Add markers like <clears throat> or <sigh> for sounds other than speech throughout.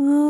Ooh.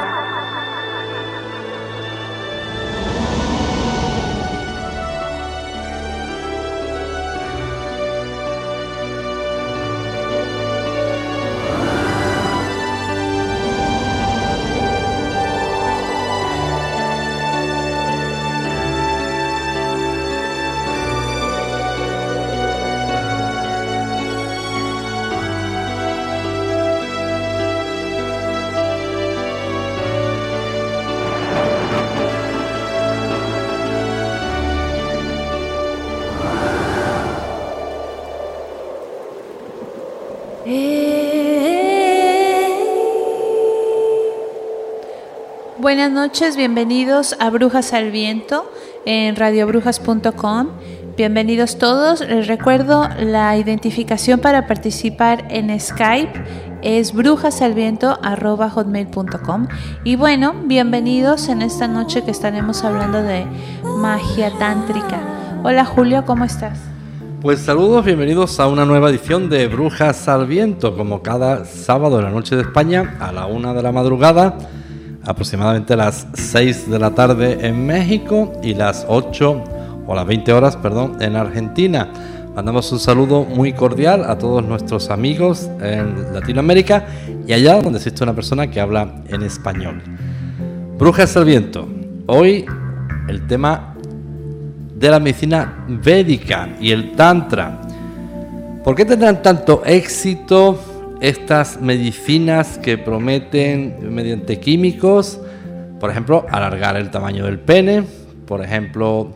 Buenas noches, bienvenidos a Brujas al Viento en radiobrujas.com. Bienvenidos todos. Les recuerdo la identificación para participar en Skype es brujasalviento.com. Y bueno, bienvenidos en esta noche que estaremos hablando de magia tántrica. Hola Julio, ¿cómo estás? Pues saludos, bienvenidos a una nueva edición de Brujas al Viento, como cada sábado en la noche de España a la una de la madrugada aproximadamente las 6 de la tarde en México y las 8 o las 20 horas, perdón, en Argentina. Mandamos un saludo muy cordial a todos nuestros amigos en Latinoamérica y allá donde existe una persona que habla en español. Brujas al viento. Hoy el tema de la medicina védica y el tantra. ¿Por qué tendrán tanto éxito estas medicinas que prometen mediante químicos, por ejemplo, alargar el tamaño del pene, por ejemplo,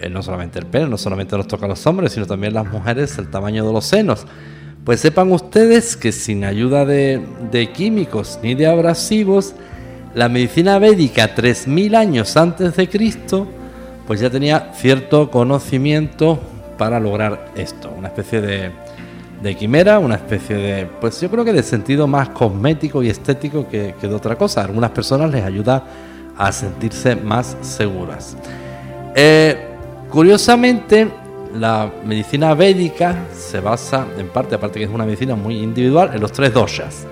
eh, no solamente el pene, no solamente nos toca a los hombres, sino también las mujeres el tamaño de los senos. Pues sepan ustedes que sin ayuda de, de químicos ni de abrasivos, la medicina védica 3000 años antes de Cristo, pues ya tenía cierto conocimiento para lograr esto, una especie de, de quimera, una especie de, pues yo creo que de sentido más cosmético y estético que, de otra cosa. A algunas personas les ayuda a sentirse más seguras. Eh, curiosamente, la medicina védica se basa, en parte, aparte que es una medicina muy individual, en los tres doshas.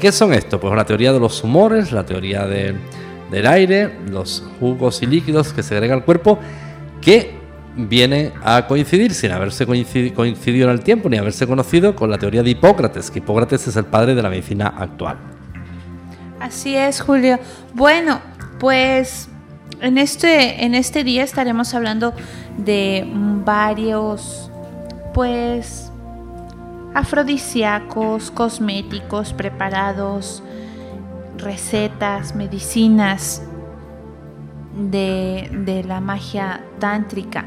¿Qué son estos? Pues la teoría de los humores, la teoría del aire, los jugos y líquidos que se agrega al cuerpo, que viene a coincidir, sin haberse coincidido, en el tiempo ni haberse conocido, con la teoría de Hipócrates, que Hipócrates es el padre de la medicina actual. Así es, Julio. Bueno, pues en este, en este día estaremos hablando de varios, pues, afrodisíacos, cosméticos, preparados, recetas, medicinas de, la magia tántrica.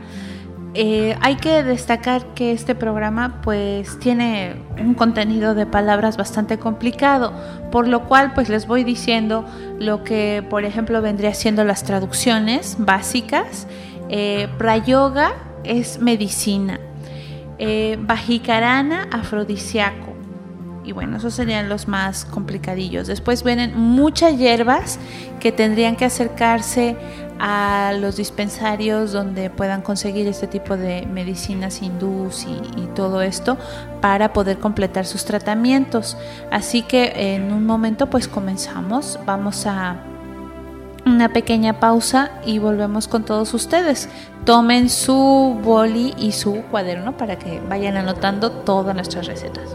Eh, hay que destacar que este programa pues tiene un contenido de palabras bastante complicado, por lo cual pues les voy diciendo lo que por ejemplo vendría siendo las traducciones básicas. Eh, es medicina, eh, Bajikarana afrodisiaco, y bueno, esos serían los más complicadillos. Después vienen muchas hierbas que tendrían que acercarse a los dispensarios donde puedan conseguir este tipo de medicinas hindús y, y, todo esto para poder completar sus tratamientos. Así que en un momento pues comenzamos. Vamos a una pequeña pausa y volvemos con todos ustedes. Tomen su boli y su cuaderno para que vayan anotando todas nuestras recetas.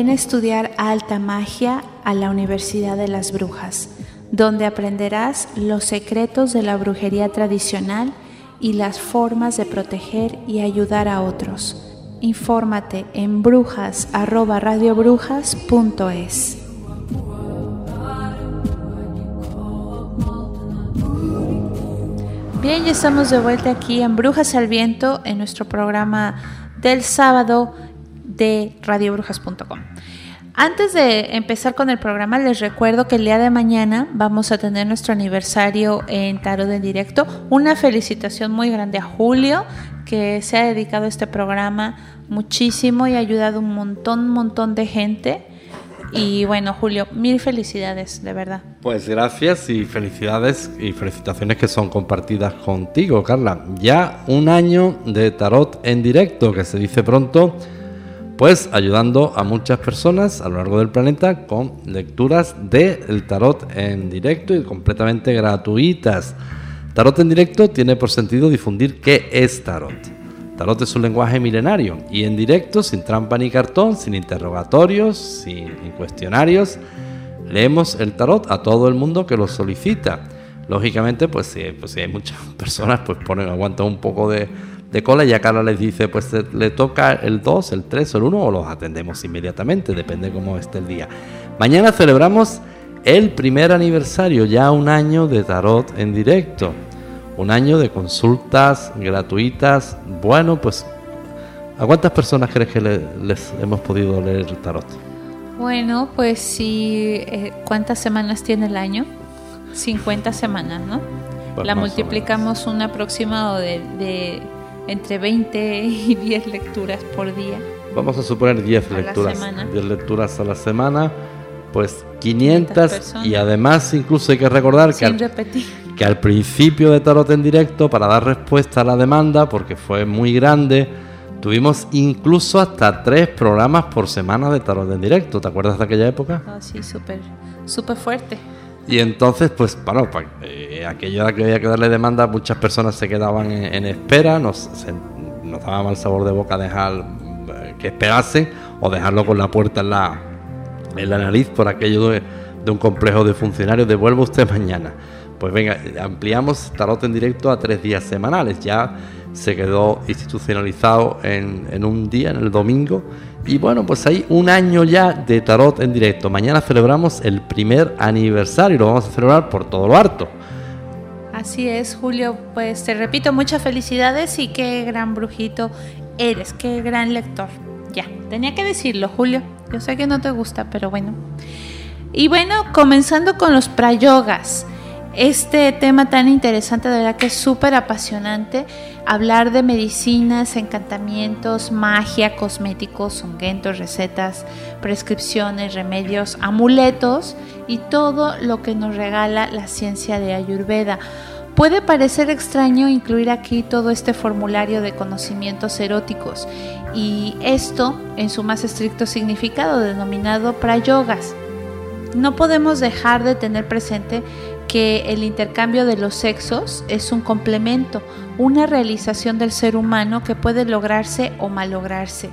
Ven a estudiar alta magia a la Universidad de las Brujas, donde aprenderás los secretos de la brujería tradicional y las formas de proteger y ayudar a otros. Infórmate en brujas@radiobrujas.es. Bien, ya estamos de vuelta aquí en Brujas al Viento en nuestro programa del sábado de radiobrujas.com. Antes de empezar con el programa, les recuerdo que el día de mañana vamos a tener nuestro aniversario en Tarot en Directo. Una felicitación muy grande a Julio, que se ha dedicado a este programa muchísimo y ha ayudado un montón, montón de gente. Y bueno, Julio, mil felicidades, de verdad. Pues gracias y felicidades y felicitaciones que son compartidas contigo, Carla. Ya un año de tarot en directo, que se dice pronto pues ayudando a muchas personas a lo largo del planeta con lecturas del tarot en directo y completamente gratuitas. Tarot en directo tiene por sentido difundir qué es tarot. Tarot es un lenguaje milenario y en directo, sin trampa ni cartón, sin interrogatorios, sin cuestionarios, leemos el tarot a todo el mundo que lo solicita. Lógicamente, pues si, pues, si hay muchas <laughs> personas, pues ponen, aguantan un poco de, de cola y ya Carla les dice, pues le toca el 2, el 3 o el 1 o los atendemos inmediatamente, depende cómo esté el día. Mañana celebramos el primer aniversario, ya un año de tarot en directo, un año de consultas gratuitas. Bueno, pues ¿a cuántas personas crees que les hemos podido leer el tarot? Bueno, pues sí, eh, ¿cuántas semanas tiene el año? 50 semanas, ¿no? Pues La multiplicamos un aproximado de entre 20 y 10 lecturas por día. Vamos a suponer 10 lecturas, 10 lecturas a la semana, pues 500, y además incluso hay que recordar que al, que al principio de Tarot en directo, para dar respuesta a la demanda, porque fue muy grande, tuvimos incluso hasta tres programas por semana de Tarot en directo. ¿Te acuerdas de aquella época? Ah, sí, súper, súper fuerte. Y entonces, pues, bueno, eh, aquello era que había que darle demanda, muchas personas se quedaban en, espera, nos, daba mal sabor de boca dejar eh, que esperasen o dejarlo con la puerta en la, nariz por aquello de, un complejo de funcionarios. Devuelva usted mañana. Pues venga, ampliamos tarot en directo a tres días semanales. Ya se quedó institucionalizado en un día, en el domingo. Y bueno, pues hay un año ya de tarot en directo. Mañana celebramos el primer aniversario y lo vamos a celebrar por todo lo harto. Así es, Julio. Pues te repito, muchas felicidades y qué gran brujito eres, qué gran lector. Ya, tenía que decirlo, Julio. Yo sé que no te gusta, pero bueno. Y bueno, comenzando con los prayogas. Este tema tan interesante, de verdad que es súper apasionante. Hablar de medicinas, encantamientos, magia, cosméticos, ungüentos, recetas, prescripciones, remedios, amuletos y todo lo que nos regala la ciencia de Ayurveda. Puede parecer extraño incluir aquí todo este formulario de conocimientos eróticos y esto en su más estricto significado denominado prayogas. No podemos dejar de tener presente que el intercambio de los sexos es un complemento, una realización del ser humano que puede lograrse o malograrse.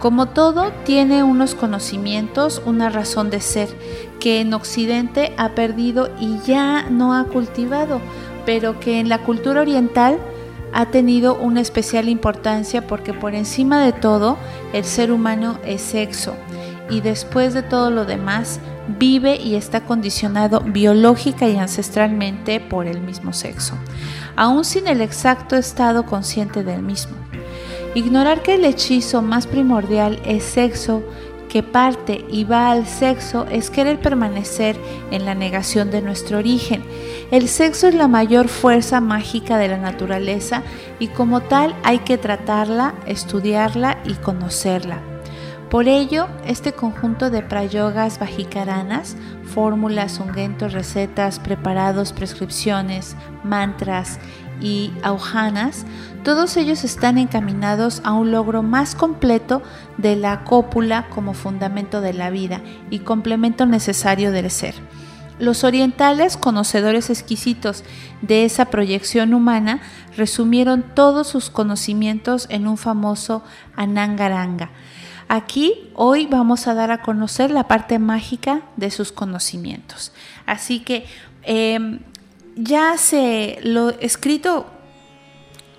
Como todo, tiene unos conocimientos, una razón de ser, que en Occidente ha perdido y ya no ha cultivado, pero que en la cultura oriental ha tenido una especial importancia porque por encima de todo el ser humano es sexo y después de todo lo demás vive y está condicionado biológica y ancestralmente por el mismo sexo, aún sin el exacto estado consciente del mismo. Ignorar que el hechizo más primordial es sexo que parte y va al sexo es querer permanecer en la negación de nuestro origen. El sexo es la mayor fuerza mágica de la naturaleza y como tal hay que tratarla, estudiarla y conocerla. Por ello, este conjunto de prayogas bajicaranas, fórmulas, ungüentos, recetas, preparados, prescripciones, mantras y aujanas, todos ellos están encaminados a un logro más completo de la cópula como fundamento de la vida y complemento necesario del ser. Los orientales, conocedores exquisitos de esa proyección humana, resumieron todos sus conocimientos en un famoso Anangaranga, Aquí hoy vamos a dar a conocer la parte mágica de sus conocimientos. Así que em, ya se lo escrito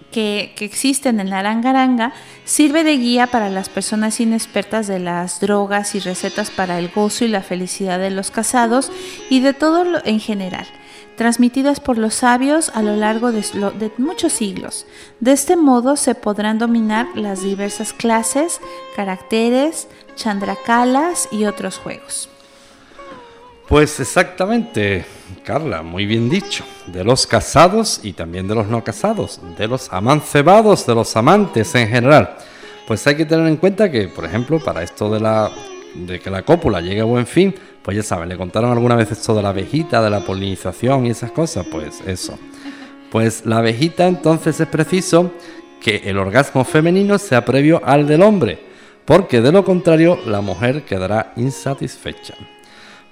que, que, existen en la arangaranga sirve de guía para las personas inexpertas de las drogas y recetas para el gozo y la felicidad de los casados y de todo lo en general transmitidas por los sabios a lo largo de, muchos siglos. De este modo se podrán dominar las diversas clases, caracteres, chandrakalas y otros juegos. Pues exactamente, Carla, muy bien dicho. De los casados y también de los no casados, de los amancebados, de los amantes en general. Pues hay que tener en cuenta que, por ejemplo, para esto de, la, de que la cópula llegue a buen fin, pues ya saben, le contaron alguna vez esto de la abejita, de la polinización y esas cosas, pues eso. Pues la abejita entonces es preciso que el orgasmo femenino sea previo al del hombre, porque de lo contrario la mujer quedará insatisfecha.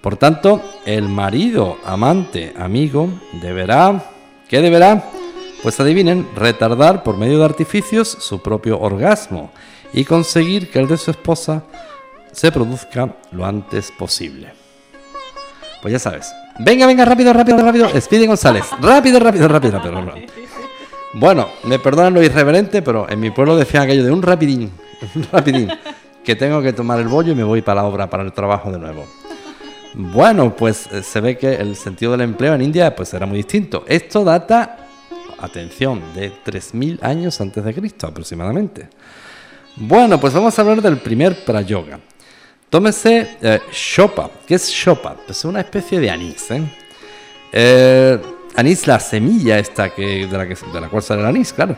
Por tanto, el marido, amante, amigo, deberá... ¿Qué deberá? Pues adivinen, retardar por medio de artificios su propio orgasmo y conseguir que el de su esposa se produzca lo antes posible. Pues ya sabes. Venga, venga, rápido, rápido, rápido. Speedy González. Rápido, rápido, rápido, rápido. Bueno, me perdonan lo irreverente, pero en mi pueblo decían aquello de un rapidín. Un rapidín. Que tengo que tomar el bollo y me voy para la obra, para el trabajo de nuevo. Bueno, pues eh, se ve que el sentido del empleo en India pues era muy distinto. Esto data, atención, de 3.000 años antes de Cristo aproximadamente. Bueno, pues vamos a hablar del primer prayoga. Tómese eh. ¿Qué es Shopa? Es una especie de anís. ¿eh? Eh, anís, la semilla esta que, de, la que, de la cual sale el anís, claro.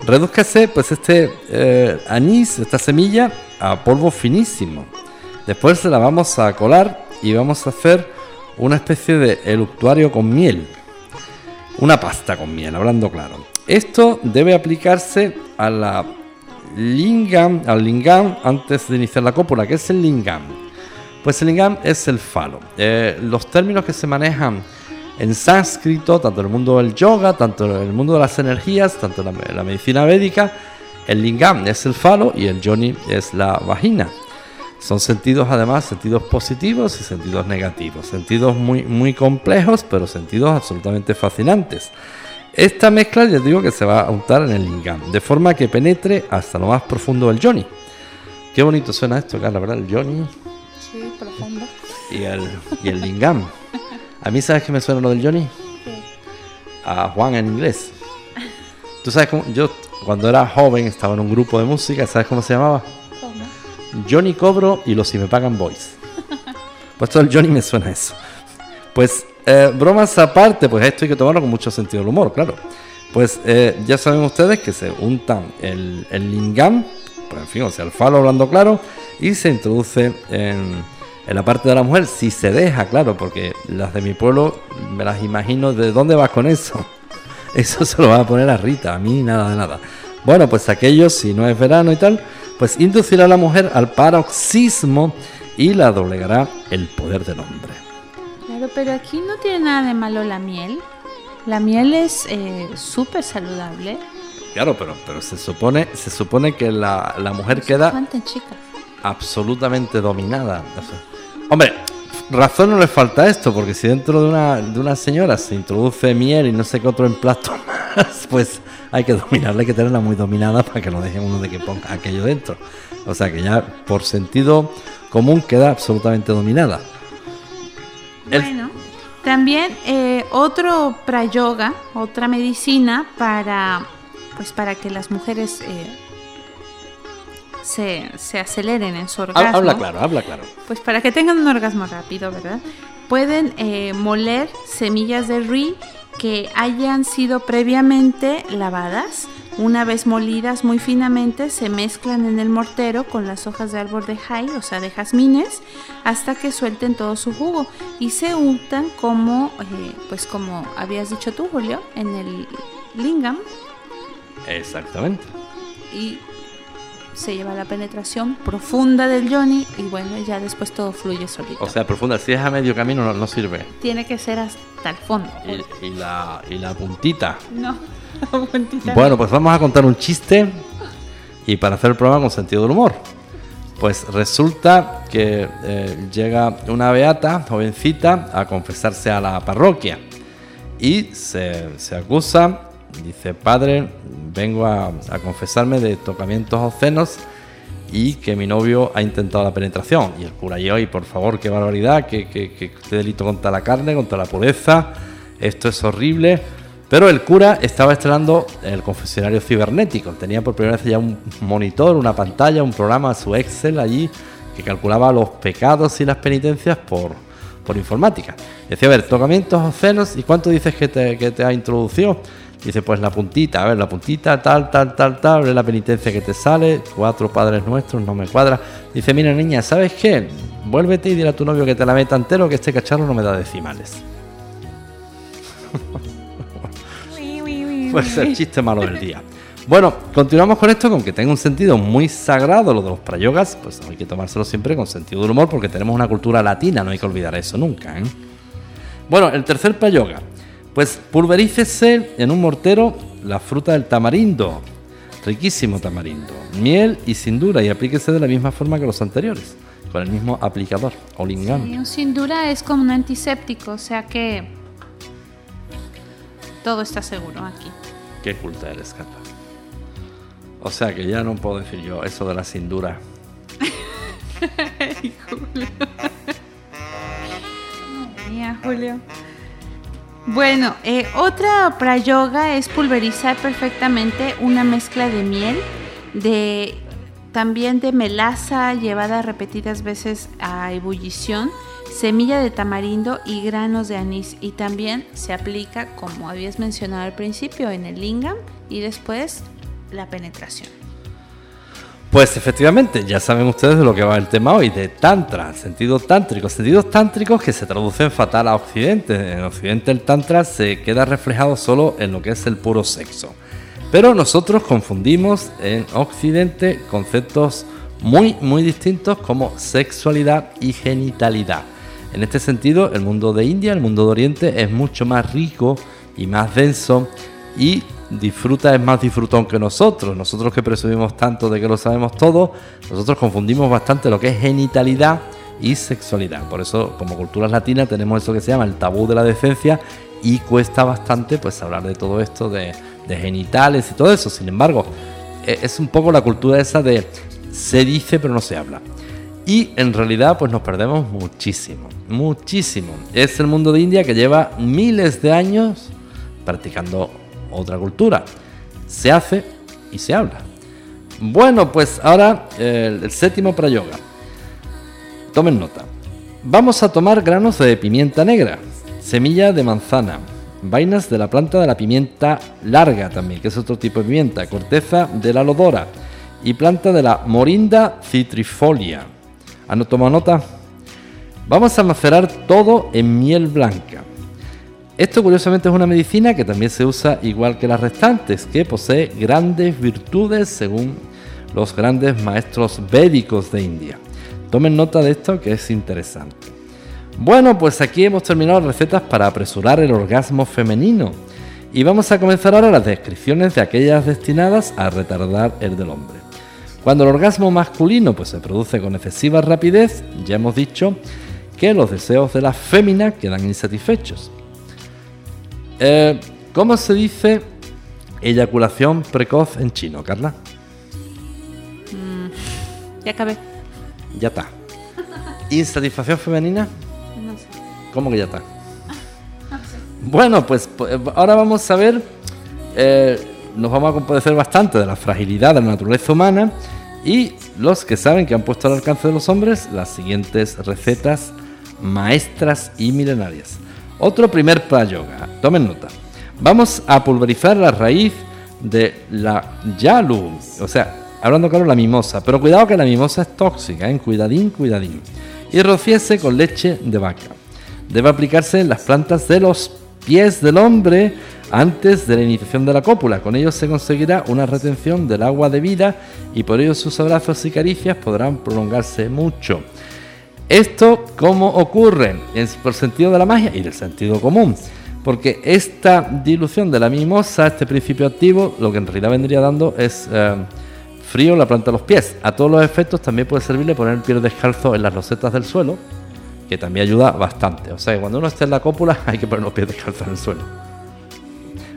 Redúzcase pues este eh, anís, esta semilla, a polvo finísimo. Después la vamos a colar y vamos a hacer una especie de eluctuario con miel. Una pasta con miel, hablando claro. Esto debe aplicarse a la lingam, al lingam antes de iniciar la cópula. ¿Qué es el lingam? Pues el lingam es el falo. Eh, los términos que se manejan en sánscrito, tanto en el mundo del yoga, tanto en el mundo de las energías, tanto en la, medicina védica, el lingam es el falo y el yoni es la vagina. Son sentidos además, sentidos positivos y sentidos negativos. Sentidos muy, muy complejos, pero sentidos absolutamente fascinantes. Esta mezcla, ya digo que se va a untar en el lingam, de forma que penetre hasta lo más profundo del Johnny. Qué bonito suena esto, Carla, ¿verdad? El Johnny. Sí, profundo. Y el, y el lingam. A mí, ¿sabes qué me suena lo del Johnny? A Juan en inglés. Tú sabes cómo. Yo, cuando era joven, estaba en un grupo de música, ¿sabes cómo se llamaba? ¿Cómo? Johnny Cobro y los Si Me Pagan Boys. Pues todo el Johnny me suena a eso. Pues, eh, bromas aparte, pues esto hay que tomarlo con mucho sentido del humor, claro. Pues eh, ya saben ustedes que se untan el, lingam, pues en fin, o sea, el falo hablando claro, y se introduce en, en la parte de la mujer, si se deja, claro, porque las de mi pueblo me las imagino, ¿de dónde vas con eso? <laughs> Eso se lo va a poner a Rita, a mí nada de nada. Bueno, pues aquello, si no es verano y tal, pues inducirá a la mujer al paroxismo y la doblegará el poder del hombre. Claro, pero aquí no tiene nada de malo la miel. La miel es eh, súper saludable. Claro, pero, pero se supone, se supone que la, la mujer queda Cuenten, chicas. absolutamente dominada. O sea, hombre, razón no le falta esto, porque si dentro de una, de una señora se introduce miel y no sé qué otro emplasto <laughs> más, pues hay que dominarla, hay que tenerla muy dominada para que no deje uno de que ponga aquello dentro. O sea que ya por sentido común queda absolutamente dominada. El- Bueno, también eh, otro prayoga, otra medicina para, pues para que las mujeres eh, se, se aceleren en su orgasmo. Habla claro, habla claro. Pues para que tengan un orgasmo rápido, ¿verdad? Pueden eh, moler semillas de ri que hayan sido previamente lavadas. Una vez molidas muy finamente, se mezclan en el mortero con las hojas de árbol de jai, o sea, de jazmines, hasta que suelten todo su jugo y se untan como, eh, pues como habías dicho tú, Julio, en el lingam Exactamente. y se lleva la penetración profunda del Johnny y bueno, ya después todo fluye solito. O sea, profunda, si es a medio camino no, no sirve. Tiene que ser hasta el fondo. Y, y la, y la puntita. No, <laughs> Bueno, pues vamos a contar un chiste y para hacer el programa con sentido del humor. Pues resulta que eh, llega una beata, jovencita, a confesarse a la parroquia y se, acusa, dice, padre, vengo a, confesarme de tocamientos obscenos y que mi novio ha intentado la penetración. Y el cura, y hoy, por favor, qué barbaridad, qué- qué delito contra la carne, contra la pureza, esto es horrible. Pero el cura estaba estrenando el confesionario cibernético. Tenía por primera vez ya un monitor, una pantalla, un programa, su Excel allí, que calculaba los pecados y las penitencias por, por informática. Decía, a ver, tocamientos obscenos, ¿y cuánto dices que te, que te ha introducido? Dice, pues la puntita, a ver, la puntita, tal, tal, tal, tal, es la penitencia que te sale, cuatro padres nuestros, no me cuadra. Dice, mira niña, ¿sabes qué? Vuélvete y dile a tu novio que te la meta entero, que este cacharro no me da decimales. <laughs> Pues el chiste malo del día. Bueno, continuamos con esto, con que tenga un sentido muy sagrado lo de los prayogas, pues hay que tomárselo siempre con sentido del humor porque tenemos una cultura latina, no hay que olvidar eso nunca. ¿eh? Bueno, el tercer prayoga, pues pulverícese en un mortero la fruta del tamarindo, riquísimo tamarindo, miel y cindura y aplíquese de la misma forma que los anteriores, con el mismo aplicador o lingam. Y un cindura es como un antiséptico, o sea que todo está seguro aquí. Qué culta eres, Cata. O sea que ya no puedo decir yo eso de la cindura. <laughs> Mía, Julio. Bueno, eh, otra prayoga es pulverizar perfectamente una mezcla de miel, de también de melaza llevada repetidas veces a ebullición, semilla de tamarindo y granos de anís. Y también se aplica, como habías mencionado al principio, en el lingam y después la penetración. Pues efectivamente, ya saben ustedes de lo que va el tema hoy, de tantra, sentido tántrico, sentidos tántricos que se traducen fatal a Occidente. En Occidente el tantra se queda reflejado solo en lo que es el puro sexo. Pero nosotros confundimos en Occidente conceptos muy, muy distintos como sexualidad y genitalidad. En este sentido, el mundo de India, el mundo de Oriente, es mucho más rico y más denso y disfruta es más disfrutón que nosotros. Nosotros que presumimos tanto de que lo sabemos todo, nosotros confundimos bastante lo que es genitalidad y sexualidad. Por eso, como culturas latinas, tenemos eso que se llama el tabú de la decencia y cuesta bastante pues hablar de todo esto de, de genitales y todo eso. Sin embargo, e, es un poco la cultura esa de se dice pero no se habla. Y en realidad pues nos perdemos muchísimo, muchísimo. Es el mundo de India que lleva miles de años practicando otra cultura. Se hace y se habla. Bueno, pues ahora el, séptimo para yoga. Tomen nota. Vamos a tomar granos de pimienta negra, semilla de manzana, vainas de la planta de la pimienta larga también, que es otro tipo de pimienta, corteza de la lodora y planta de la morinda citrifolia. ¿Han tomado nota? Vamos a macerar todo en miel blanca. Esto curiosamente es una medicina que también se usa igual que las restantes, que posee grandes virtudes según los grandes maestros védicos de India. Tomen nota de esto que es interesante. Bueno, pues aquí hemos terminado recetas para apresurar el orgasmo femenino. Y vamos a comenzar ahora las descripciones de aquellas destinadas a retardar el del hombre. Cuando el orgasmo masculino pues, se produce con excesiva rapidez, ya hemos dicho que los deseos de la fémina quedan insatisfechos. Eh, ¿Cómo se dice eyaculación precoz en chino, Carla? Ya acabé. Ya está. ¿Insatisfacción femenina? No sé. ¿Cómo que ya está? Bueno, pues pues, ahora vamos a ver, eh, nos vamos a compadecer bastante de la fragilidad de la naturaleza humana y los que saben que han puesto al alcance de los hombres las siguientes recetas maestras y milenarias. Otro primer para yoga, tomen nota. Vamos a pulverizar la raíz de la yalu, o sea, hablando claro, la mimosa, pero cuidado que la mimosa es tóxica, ¿eh? cuidadín, cuidadín. Y rociese con leche de vaca. Debe aplicarse en las plantas de los pies del hombre antes de la iniciación de la cópula. Con ello se conseguirá una retención del agua de vida y por ello sus abrazos y caricias podrán prolongarse mucho. Esto, ¿cómo ocurre? Es por sentido de la magia y del sentido común. Porque esta dilución de la mimosa, este principio activo, lo que en realidad vendría dando es eh, frío en la planta de los pies. A todos los efectos también puede servirle poner el pie descalzo en las rosetas del suelo, que también ayuda bastante. O sea, que cuando uno esté en la cópula <laughs> hay que poner los pies descalzos en el suelo.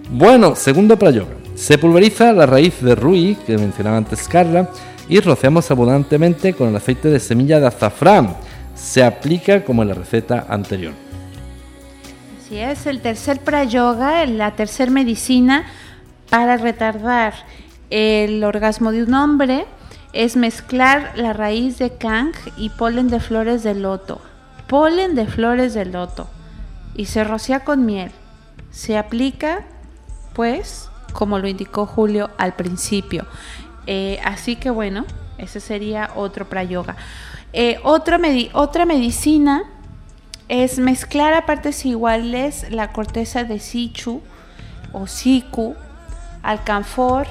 Bueno, segundo para yoga. Se pulveriza la raíz de ruí, que mencionaba antes Carla, y rociamos abundantemente con el aceite de semilla de azafrán. Se aplica como en la receta anterior. Así es, el tercer prayoga, la tercer medicina para retardar el orgasmo de un hombre es mezclar la raíz de kang y polen de flores de loto. Polen de flores de loto. Y se rocía con miel. Se aplica, pues, como lo indicó Julio al principio. Eh, así que bueno, ese sería otro prayoga. Eh, otra, otra medicina es mezclar a partes iguales la corteza de sichu o siku, alcanfor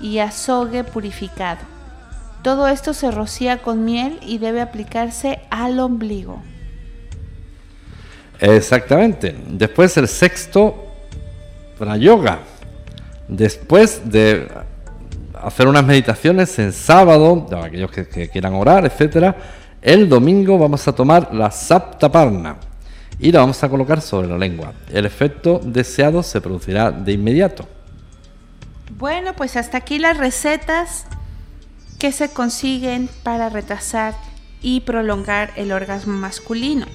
y azogue purificado. Todo esto se rocía con miel y debe aplicarse al ombligo. Exactamente. Después el sexto para yoga. Después de hacer unas meditaciones en sábado, aquellos que, que quieran orar, etcétera, el domingo vamos a tomar la Saptaparna y la vamos a colocar sobre la lengua. El efecto deseado se producirá de inmediato. Bueno, pues hasta aquí las recetas que se consiguen para retrasar y prolongar el orgasmo masculino.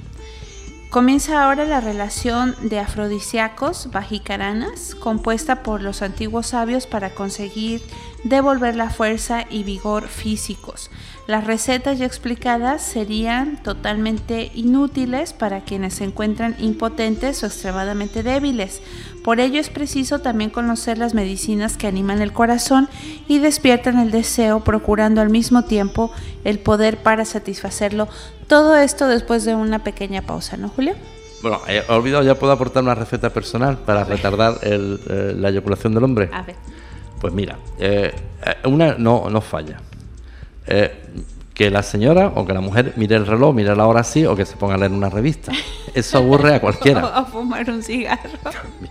Comienza ahora la relación de afrodisíacos bajicaranas, compuesta por los antiguos sabios para conseguir devolver la fuerza y vigor físicos. Las recetas ya explicadas serían totalmente inútiles para quienes se encuentran impotentes o extremadamente débiles. Por ello es preciso también conocer las medicinas que animan el corazón y despiertan el deseo, procurando al mismo tiempo el poder para satisfacerlo. Todo esto después de una pequeña pausa, ¿no, Julio? Bueno, he olvidado, ya puedo aportar una receta personal para retardar el, eh, la eyaculación del hombre. A ver. Pues mira, eh, eh, una no, no falla. Eh, que la señora o que la mujer mire el reloj, mire la hora así o que se ponga a leer una revista. Eso aburre a <laughs> O cualquiera. a fumar un cigarro.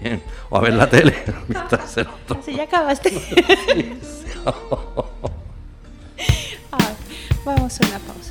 Bien. O a ver la tele <laughs> mientras el otro. Si ya acabaste. Ay, <laughs> vamos a una pausa.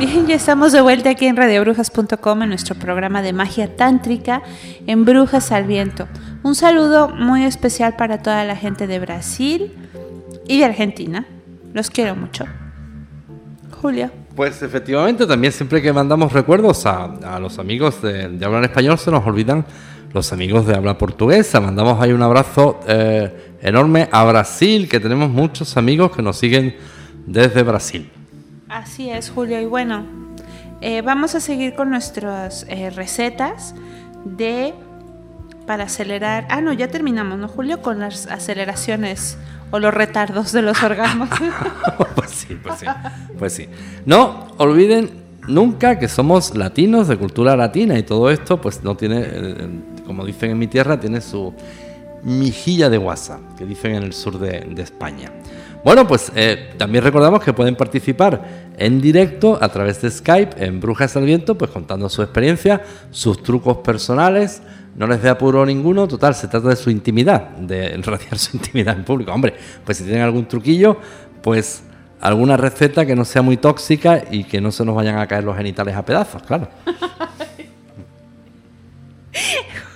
Bien, ya estamos de vuelta aquí en radiobrujas.com en nuestro programa de magia tántrica en Brujas al Viento. Un saludo muy especial para toda la gente de Brasil y de Argentina. Los quiero mucho. Julio. Pues efectivamente, también siempre que mandamos recuerdos a, los amigos de, hablar español, se nos olvidan los amigos de habla portuguesa. Mandamos ahí un abrazo eh, enorme a Brasil, que tenemos muchos amigos que nos siguen desde Brasil. Así es, Julio. Y bueno, eh, vamos a seguir con nuestras eh, recetas de para acelerar. Ah, no, ya terminamos, ¿no, Julio? Con las aceleraciones o los retardos de los órganos. <laughs> pues sí, pues sí. Pues sí. No olviden nunca que somos latinos, de cultura latina, y todo esto, pues no tiene, eh, como dicen en mi tierra, tiene su mijilla de guasa, que dicen en el sur de España. Bueno, pues eh, también recordamos que pueden participar en directo a través de Skype en Brujas al Viento, pues contando su experiencia, sus trucos personales. No les dé apuro ninguno, total, se trata de su intimidad, de radiar su <laughs> intimidad en público. Hombre, pues si tienen algún truquillo, pues alguna receta que no sea muy tóxica y que no se nos vayan a caer los genitales a pedazos, claro.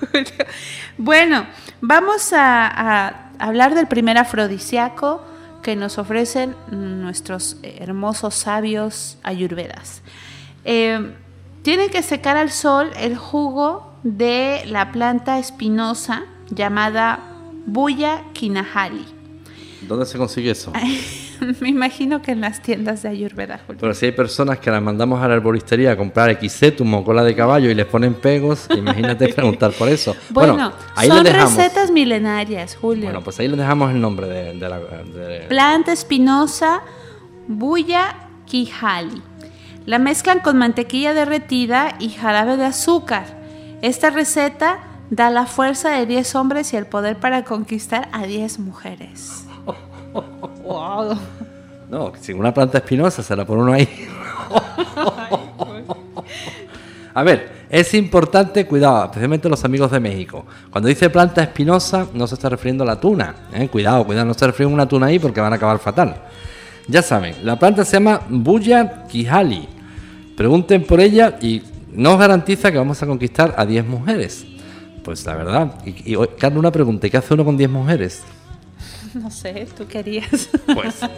<laughs> bueno, vamos a hablar del primer afrodisíaco que nos ofrecen nuestros hermosos sabios ayurvedas. Eh, tiene que secar al sol el jugo de la planta espinosa llamada Buya Kinahali. ¿Dónde se consigue eso? <laughs> <laughs> Me imagino que en las tiendas de Ayurveda, Pero si hay personas que las mandamos a la arboristería a comprar equisetum o cola de caballo y les ponen pegos, <laughs> imagínate preguntar por eso. Bueno, ahí son recetas milenarias, Julio. Bueno, pues ahí les dejamos el nombre de, la... Planta espinosa Buya Kijali. La mezclan con mantequilla derretida y jarabe de azúcar. Esta receta da la fuerza de 10 hombres y el poder para conquistar a 10 mujeres. No, sin una planta espinosa se la pone uno ahí. <laughs> A ver, es importante, cuidado, especialmente los amigos de México. Cuando dice planta espinosa, no se está refiriendo a la tuna. ¿eh? Cuidado, cuidado, no se refiere a una tuna ahí porque van a acabar fatal. Ya saben, la planta se llama Buya Kijali. Pregunten por ella y nos garantiza que vamos a conquistar a 10 mujeres. Pues la verdad. Y, y Carlos, una pregunta: ¿qué hace uno con 10 mujeres? <laughs> No sé, tú querías. Pues. <laughs>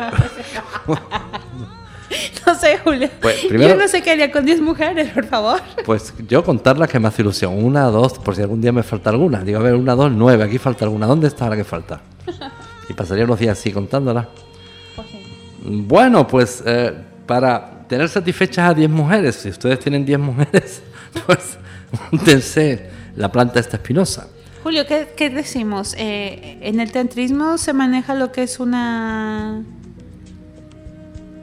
<laughs> no sé, Julio. Pues, yo no sé qué haría con 10 mujeres, por favor. Pues yo contarlas que me hace ilusión. Una, dos, por si algún día me falta alguna. Digo, a ver, una, dos, nueve. Aquí falta alguna. ¿Dónde está la que falta? Y pasaría los días así contándola. Bueno, pues eh, para tener satisfechas a 10 mujeres, si ustedes tienen 10 mujeres, pues dense la planta esta espinosa. Julio, ¿qué, decimos? Eh, en el tantrismo se maneja lo que es una...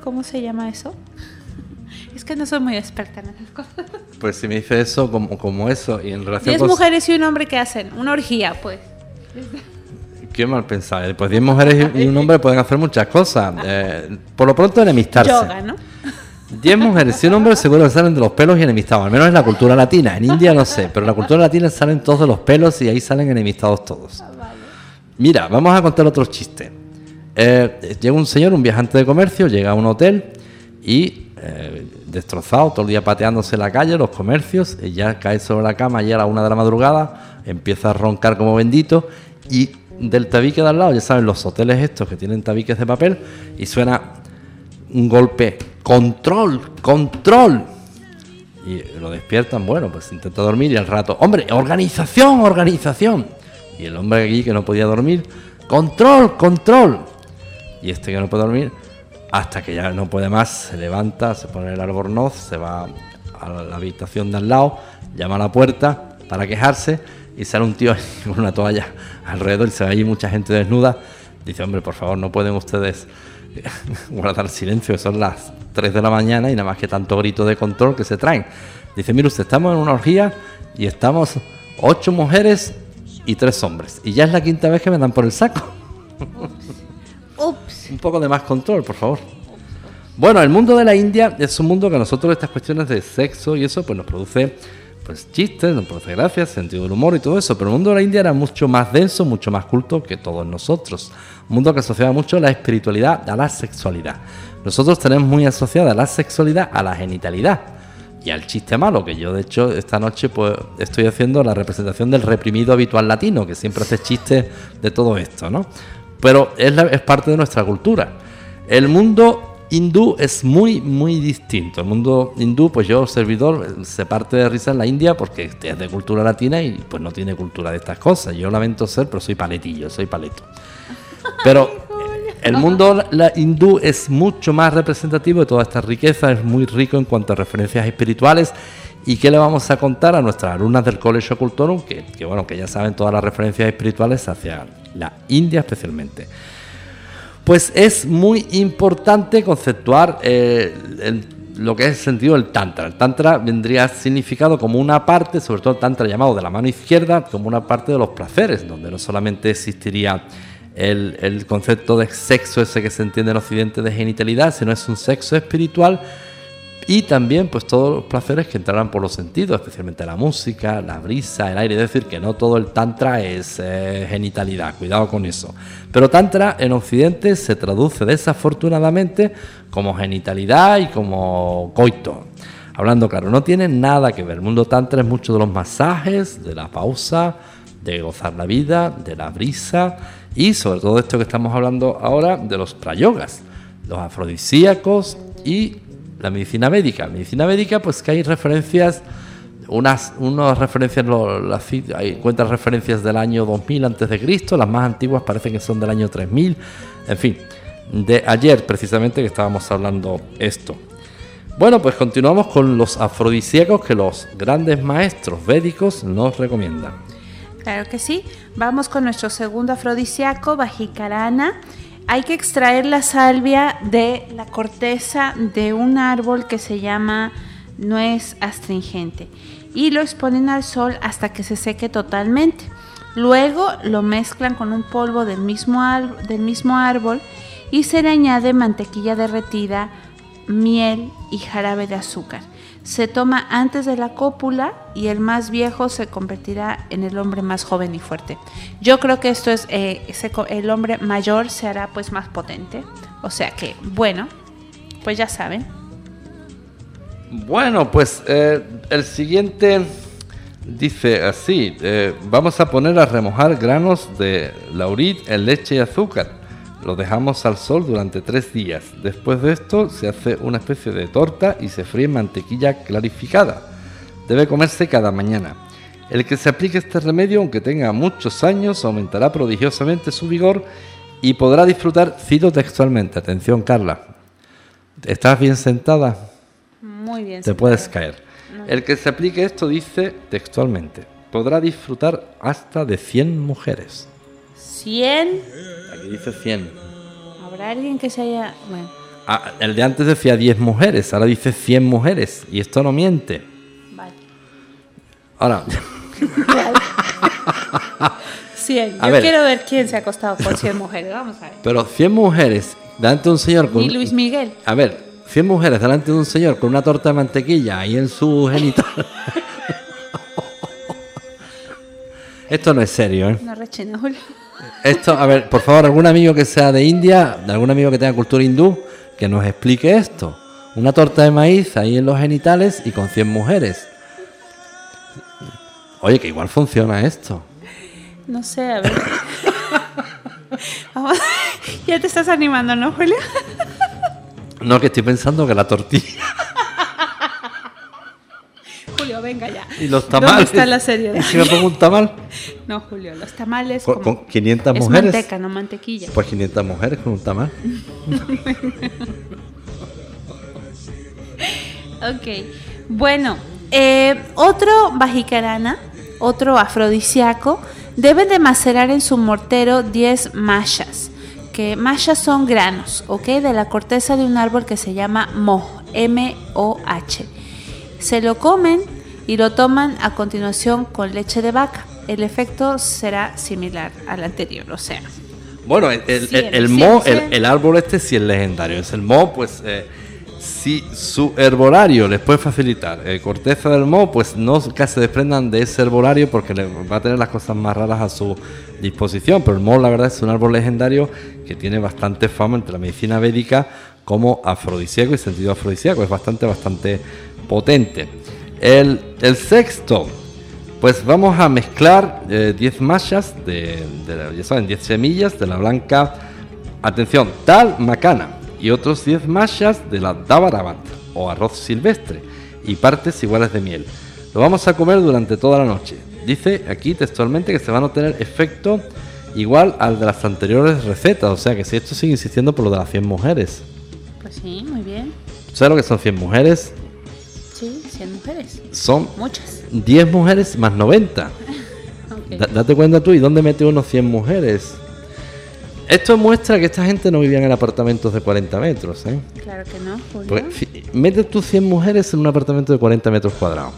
¿Cómo se llama eso? <laughs> Es que no soy muy experta en esas cosas. Pues si me dice eso, como, como eso, y en relación Diez mujeres y un hombre, ¿qué hacen? Una orgía, pues. <laughs> Qué mal pensado. Pues diez mujeres y un hombre pueden hacer muchas cosas. Eh, por lo pronto, enemistarse. Yoga, ¿no? 10 mujeres y un hombre seguro que salen de los pelos y enemistados. Al menos en la cultura latina. En India no sé, pero en la cultura latina salen todos de los pelos y ahí salen enemistados todos. Mira, vamos a contar otro chiste. Eh, llega un señor, un viajante de comercio, llega a un hotel y eh, destrozado, todo el día pateándose la calle, los comercios, ya cae sobre la cama ya a la una de la madrugada, empieza a roncar como bendito y del tabique de al lado, ya saben, los hoteles estos que tienen tabiques de papel, y suena un golpe control, control. Y lo despiertan, bueno, pues intenta dormir y al rato, hombre, organización, organización. Y el hombre aquí que no podía dormir, control, control. Y este que no puede dormir, hasta que ya no puede más, se levanta, se pone el albornoz, se va a la habitación de al lado, llama a la puerta para quejarse y sale un tío <laughs> con una toalla alrededor y se ve allí mucha gente desnuda. Dice, hombre, por favor, no pueden ustedes <laughs> guardar silencio, son las 3 de la mañana y nada más que tanto grito de control que se traen. Dice, mire usted, estamos en una orgía y estamos ocho mujeres y tres hombres. Y ya es la quinta vez que me dan por el saco. <laughs> Ups. Un poco de más control, por favor. Bueno, el mundo de la India es un mundo que a nosotros estas cuestiones de sexo y eso pues nos produce pues chistes, nos produce gracias, sentido del humor y todo eso, pero el mundo de la India era mucho más denso, mucho más culto que todos nosotros. Un mundo que asociaba mucho la espiritualidad a la sexualidad. Nosotros tenemos muy asociada la sexualidad a la genitalidad y al chiste malo, que yo de hecho esta noche pues estoy haciendo la representación del reprimido habitual latino, que siempre hace chistes de todo esto, ¿no? Pero es, la- parte de nuestra cultura. El mundo hindú es muy, muy distinto. El mundo hindú, pues yo, servidor, se parte de risa en la India porque es de cultura latina y pues no tiene cultura de estas cosas. Yo lamento ser, pero soy paletillo, soy paleto. Pero el mundo la- hindú es mucho más representativo de toda esta riqueza, es muy rico en cuanto a referencias espirituales. ¿Y qué le vamos a contar a nuestras alumnas del Colegio Cultorum? Que, que, bueno, que ya saben todas las referencias espirituales hacia la India especialmente. Pues es muy importante conceptuar eh, el- lo que es el sentido del Tantra. El Tantra vendría significado como una parte, sobre todo el Tantra llamado de la mano izquierda, como una parte de los placeres, donde no solamente existiría el, concepto de sexo ese que se entiende en Occidente de genitalidad, sino es un sexo espiritual y también pues todos los placeres que entrarán por los sentidos, especialmente la música, la brisa, el aire. Es decir, que no todo el tantra es eh, genitalidad, cuidado con eso. Pero tantra en Occidente se traduce desafortunadamente como genitalidad y como coito. Hablando claro, no tiene nada que ver. El mundo tantra es mucho de los masajes, de la pausa, de gozar la vida, de la brisa y sobre todo esto que estamos hablando ahora de los prayogas, los afrodisíacos y la medicina médica. Medicina médica, pues que hay referencias, unas, unas referencias, las hay cuentas referencias del año 2000 antes de Cristo, las más antiguas parecen que son del año 3000, en fin, de ayer precisamente que estábamos hablando esto. Bueno, pues continuamos con los afrodisíacos que los grandes maestros védicos nos recomiendan. Claro que sí. Vamos con nuestro segundo afrodisíaco, Bajicarana. Hay que extraer la salvia de la corteza de un árbol que se llama nuez astringente y lo exponen al sol hasta que se seque totalmente. Luego lo mezclan con un polvo del mismo, del mismo árbol y se le añade mantequilla derretida, miel y jarabe de azúcar. Se toma antes de la cópula y el más viejo se convertirá en el hombre más joven y fuerte. Yo creo que esto es, eh, el hombre mayor se hará pues más potente. O sea que, bueno, pues ya saben. Bueno, pues eh, el siguiente dice así, eh, vamos a poner a remojar granos de laurit en leche y azúcar. Lo dejamos al sol durante tres días. Después de esto se hace una especie de torta y se fríe en mantequilla clarificada. Debe comerse cada mañana. El que se aplique este remedio, aunque tenga muchos años, aumentará prodigiosamente su vigor y podrá disfrutar, cito textualmente, atención Carla, ¿estás bien sentada? Muy bien. te puedes caer. El que se aplique esto dice textualmente, podrá disfrutar hasta de 100 mujeres. 100. Aquí dice 100. ¿Habrá alguien que se haya... Bueno, Ah, el de antes decía 10 mujeres, ahora dice 100 mujeres. Y esto no miente. vale. Ahora, <laughs> 100. A Yo ver. quiero ver quién se ha acostado con 100 mujeres. Vamos a ver. pero 100 mujeres delante de un señor con... Ni Luis Miguel. A ver, 100 mujeres delante de un señor con una torta de mantequilla ahí en su genital. <laughs> Esto no es serio, ¿eh? No rechina, Julio. Esto, a ver, por favor, algún amigo que sea de India, de algún amigo que tenga cultura hindú, que nos explique esto. Una torta de maíz ahí en los genitales y con 100 mujeres. Oye, que igual funciona esto. No sé, a ver. Vamos. <laughs> Ya te estás animando, ¿no, Julio? No, que estoy pensando que la tortilla Julio, venga ya. y los ¿Dónde tamales. está la seriedad? <laughs> ¿Y si me pongo un tamal? <laughs> No, Julio, los tamales Con, como- con 500 es mujeres. manteca, no mantequilla. Pues 500 mujeres con un tamal. <laughs> Ok. Bueno, eh, otro bajicarana, otro afrodisíaco, deben de macerar en su mortero 10 mashas. Que mashas son granos, ¿ok? De la corteza de un árbol que se llama moh, M-O-H. Se lo comen y lo toman a continuación con leche de vaca. el efecto será similar al anterior, o sea. Bueno, el, el, mo, el, árbol este sí es legendario. Es el mo, pues eh, si su herbolario les puede facilitar el corteza del mo, pues no se desprendan de ese herbolario porque le va a tener las cosas más raras a su disposición. Pero el mo, la verdad, es un árbol legendario que tiene bastante fama entre la medicina védica como afrodisíaco y sentido afrodisíaco. Es bastante, bastante potente. El, el sexto pues vamos a mezclar 10 eh, mallas de, ya saben, 10 semillas de la blanca, atención, tal macana y otros 10 mallas de la dabarabat o arroz silvestre y partes iguales de miel. Lo vamos a comer durante toda la noche. Dice aquí textualmente que se van a obtener efecto igual al de las anteriores recetas, o sea que si esto sigue insistiendo por lo de las 100 mujeres. Pues sí, muy bien. ¿Sabes lo que son 100 mujeres? Sí, 100 mujeres. Son muchas. 10 mujeres más 90. <laughs> date cuenta tú, ¿y dónde mete unos 100 mujeres? Esto muestra que esta gente no vivía en apartamentos de 40 metros, ¿eh? Claro que no, Pues, mete tú 100 mujeres en un apartamento de 40 metros cuadrados.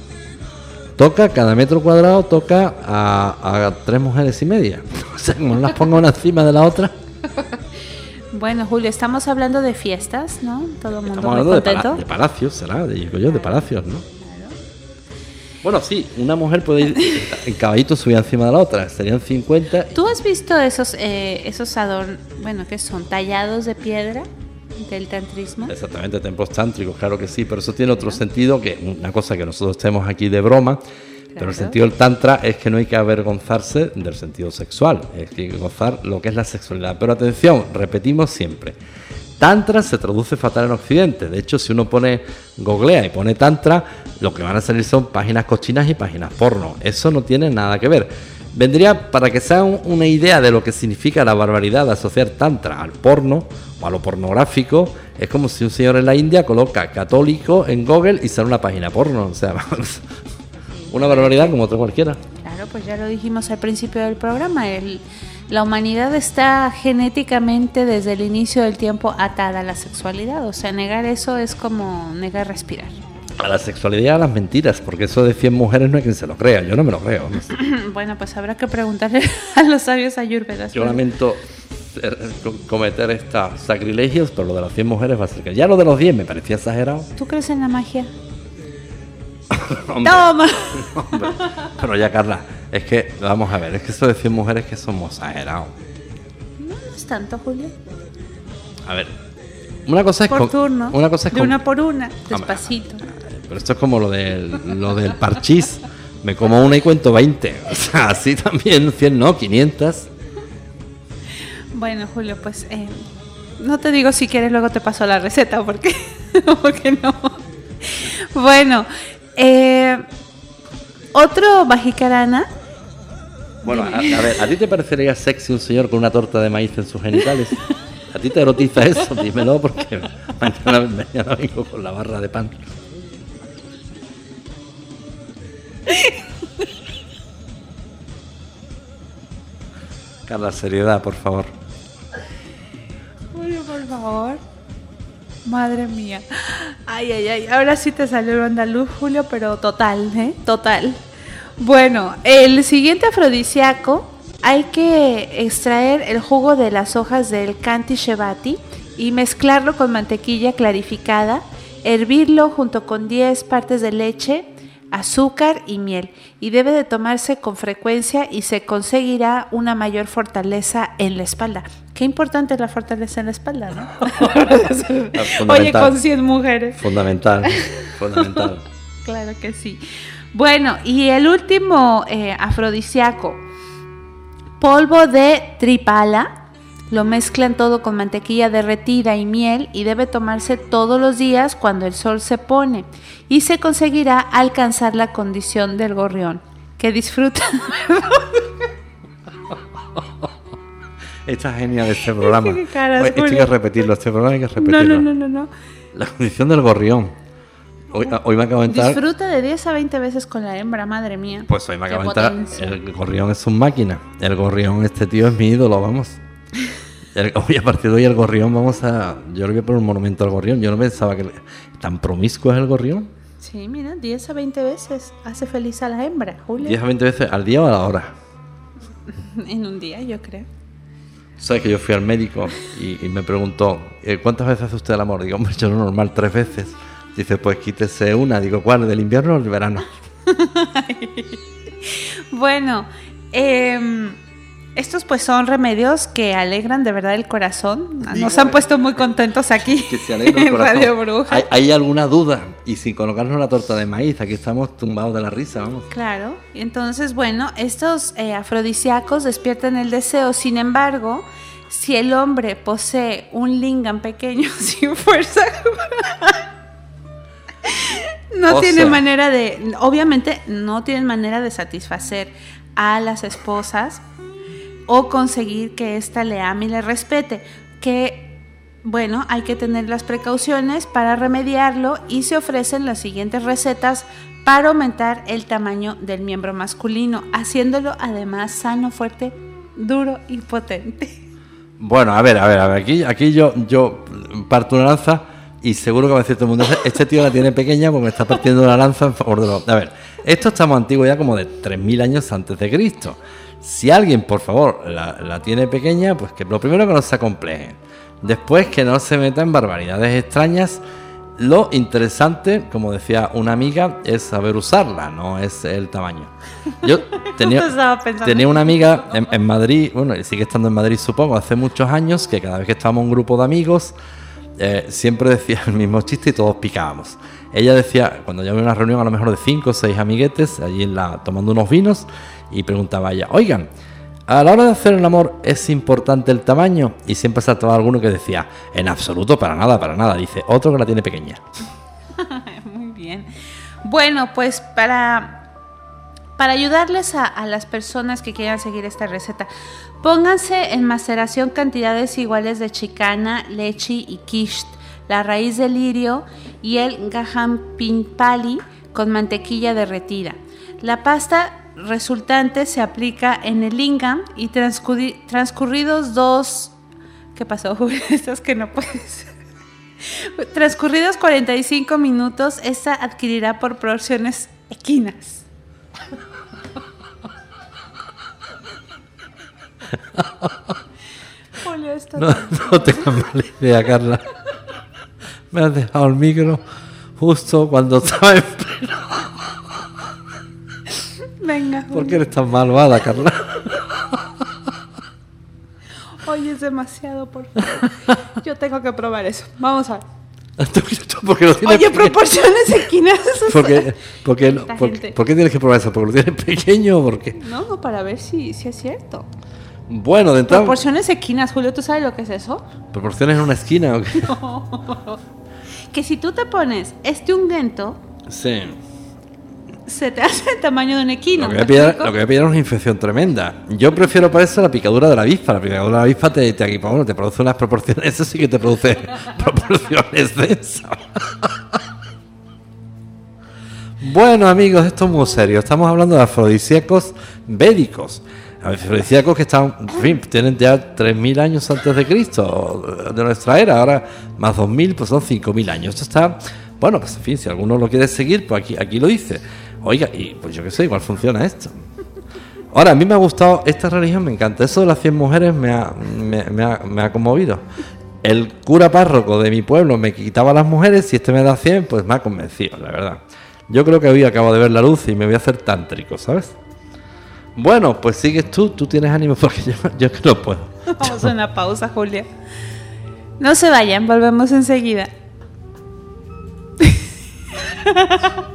Toca, cada metro cuadrado toca a, tres mujeres y media. <laughs> O sea, como no las ponga una encima de la otra. <laughs> Bueno, Julio, estamos hablando de fiestas, ¿no? Todo el mundo estamos hablando De, de, palacios, será, digo yo, de palacios, ¿no? Bueno, sí, una mujer puede ir en caballito subida encima de la otra, serían 50. ¿Tú has visto esos eh, esos adornos, bueno, que son tallados de piedra del tantrismo? Exactamente, templos tántricos, claro que sí, pero eso tiene otro sentido que una cosa que nosotros tenemos aquí de broma, pero el sentido del tantra es que no hay que avergonzarse del sentido sexual, es que hay que gozar lo que es la sexualidad. Pero atención, repetimos siempre, Tantra se traduce fatal en Occidente. De hecho, si uno pone googlea y pone Tantra, lo que van a salir son páginas cochinas y páginas porno. Eso no tiene nada que ver. Vendría para que se hagan una idea de lo que significa la barbaridad de asociar Tantra al porno o a lo pornográfico. Es como si un señor en la India coloca católico en Google y sale una página porno. O sea, <laughs> una barbaridad como otra cualquiera. Claro, pues ya lo dijimos al principio del programa. El la humanidad está genéticamente desde el inicio del tiempo atada a la sexualidad. O sea, negar eso es como negar respirar. A la sexualidad a las mentiras, porque eso de 100 mujeres no hay quien se lo crea. Yo no me lo creo. <laughs> bueno, pues habrá que preguntarle <laughs> a los sabios ayurvedas. Yo lamento cometer estos sacrilegios, pero lo de las 100 mujeres va a ser que ya lo de los 10 me parecía exagerado. ¿Tú crees en la magia? <laughs> ¡Toma! Pero ya, Carla, es que, vamos a ver, es que eso de 100 mujeres que somos exagerados. No, es tanto, Julio. A ver, una cosa es por turno, una cosa es de una por una, despacito. Pero esto es como lo del, lo del parchís. Me como una y cuento 20. O sea, así también 100 no, 500. Bueno, Julio, pues eh, no te digo si quieres, luego te paso la receta, porque, <laughs> porque no. Bueno, eh, otro Bajicarana. Bueno, a, ver, ¿a ti te parecería sexy un señor con una torta de maíz en sus genitales? ¿A ti te erotiza eso? Dímelo porque <laughs> mañana, mañana vengo con la barra de pan. Carla, seriedad, por favor. Julio, por favor. Madre mía. Ay, ay, ay. Ahora sí te salió el andaluz, Julio, pero total, ¿eh? Total. Bueno, el siguiente afrodisíaco hay que extraer el jugo de las hojas del Kanti Shevati y mezclarlo con mantequilla clarificada, hervirlo junto con 10 partes de leche, azúcar y miel y debe de tomarse con frecuencia y se conseguirá una mayor fortaleza en la espalda. Qué importante es la fortaleza en la espalda, ¿no? <laughs> Oye, con 100 mujeres. Fundamental, <laughs> fundamental. claro que sí. Bueno, y el último eh, afrodisíaco, polvo de tripala. Lo mezclan todo con mantequilla derretida y miel y debe tomarse todos los días cuando el sol se pone y se conseguirá alcanzar la condición del gorrión. Que disfruta. <laughs> Está genial este programa. <laughs> esto hay que repetirlo, este programa hay que repetirlo. No, no, no, no. La condición del gorrión. Hoy, me acabo de entrar. Disfruta de 10 a 20 veces con la hembra, madre mía. Pues hoy me acabo de entrar. El gorrión es un máquina. El gorrión, este tío es mi ídolo, vamos. <laughs> hoy a partir de hoy el gorrión vamos a... Yo lo voy a poner un monumento al gorrión. Yo no pensaba que... ¿Tan promiscuo es el gorrión? Sí, mira, 10 a 20 veces hace feliz a la hembra, Julio. 10 a 20 veces al día o a la hora. <laughs> En un día, yo creo. Sabes que yo fui al médico y, y me preguntó, eh, ¿cuántas veces hace usted el amor? Digo, hombre, yo lo normal tres veces. Dice, pues quítese una. Digo, ¿cuál? ¿Del invierno o del verano? <laughs> Bueno, em, estos pues son remedios que alegran de verdad el corazón. Nos Digo, han puesto muy contentos aquí Que se alegra el <laughs> en corazón. Radio Bruja. ¿Hay, hay alguna duda? Y sin colocarnos la torta de maíz, aquí estamos tumbados de la risa, vamos. Claro, y entonces bueno, estos eh, afrodisíacos despiertan el deseo, sin embargo, si el hombre posee un lingam pequeño <laughs> sin fuerza, <laughs> no O tiene sea. manera de, obviamente no tienen manera de satisfacer a las esposas o conseguir que ésta le ame y le respete, que bueno, hay que tener las precauciones para remediarlo y se ofrecen las siguientes recetas para aumentar el tamaño del miembro masculino, haciéndolo además sano, fuerte, duro y potente. Bueno, a ver, a ver, a ver. Aquí, aquí yo, yo parto una lanza y seguro que va a decir todo el mundo, este tío la tiene pequeña porque me está partiendo una lanza en favor de los... A ver, esto estamos antiguos ya como de 3.000 años antes de Cristo. Si alguien, por favor, la, la tiene pequeña, pues que lo primero que no se acompleje. Después que no se meta en barbaridades extrañas. Lo interesante, como decía una amiga, es saber usarla, no es el tamaño. Yo <laughs> tenía, una amiga en, en Madrid, bueno, sigue estando en Madrid supongo, hace muchos años, que cada vez que estábamos un grupo de amigos, eh, siempre decía el mismo chiste y todos picábamos. Ella decía, cuando ya había una reunión a lo mejor de cinco o seis amiguetes, allí en la, tomando unos vinos, y preguntaba a ella, oigan, a la hora de hacer el amor es importante el tamaño, y siempre saltaba alguno que decía, en absoluto, para nada, para nada, dice, otro que la tiene pequeña. <laughs> Muy bien. Bueno, pues para, para ayudarles a, las personas que quieran seguir esta receta, pónganse en maceración cantidades iguales de chicana, leche y quiche, la raíz de lirio y el gaham pinpali con mantequilla derretida. La pasta resultante se aplica en el lingam y transcurri- transcurridos dos... ¿Qué pasó? <laughs> Estas que no puedes... <laughs> Transcurridos 45 minutos, esta adquirirá proporciones equinas. <laughs> Julio, esto No, no tengas mala idea, Carla. Me has dejado el micro justo cuando estaba en Venga, ¿Por qué eres tan malvada, Carla? Oye, es demasiado, por favor. Yo tengo que probar eso. Vamos a ver. Porque Oye, proporciones equinas. porque, porque, Esta por, gente. ¿Por qué tienes que probar eso? ¿Porque lo tienes pequeño o por qué? No, no, para ver si, si es cierto. Bueno, de entrada, Proporciones equinas, Julio, ¿tú sabes lo que es eso? ¿proporciones en una esquina o qué? <laughs> Que si tú te pones este ungüento, Sí. Se te hace el tamaño de un equino. Lo que, voy ¿me a pillar, lo que voy a pillar es una infección tremenda. Yo prefiero para eso la picadura de la avispa. La picadura de la avispa te, te, aquí, bueno, te produce unas proporciones. <laughs> Eso sí que te produce <laughs> proporciones densas. <laughs> Bueno, amigos, esto es muy serio. Estamos hablando de afrodisíacos védicos. Afrodisíacos que están, en fin, tienen ya 3.000 años antes de Cristo, de nuestra era. Ahora, más 2.000, pues son 5.000 años. Esto está, bueno, pues en fin, si alguno lo quiere seguir, pues aquí, aquí lo dice. Oiga, y pues yo qué sé, igual funciona esto. Ahora, a mí me ha gustado, esta religión me encanta. Eso de las 100 mujeres me ha, me, ha conmovido. El cura párroco de mi pueblo me quitaba las mujeres y este me da 100, pues me ha convencido, la verdad. Yo creo que hoy acabo de ver la luz y me voy a hacer tántrico, ¿sabes? Bueno, pues sigues tú, tú tienes ánimo <laughs> porque yo, yo que no puedo. <laughs> Vamos a una pausa, Julia. No se vayan, volvemos enseguida. <laughs>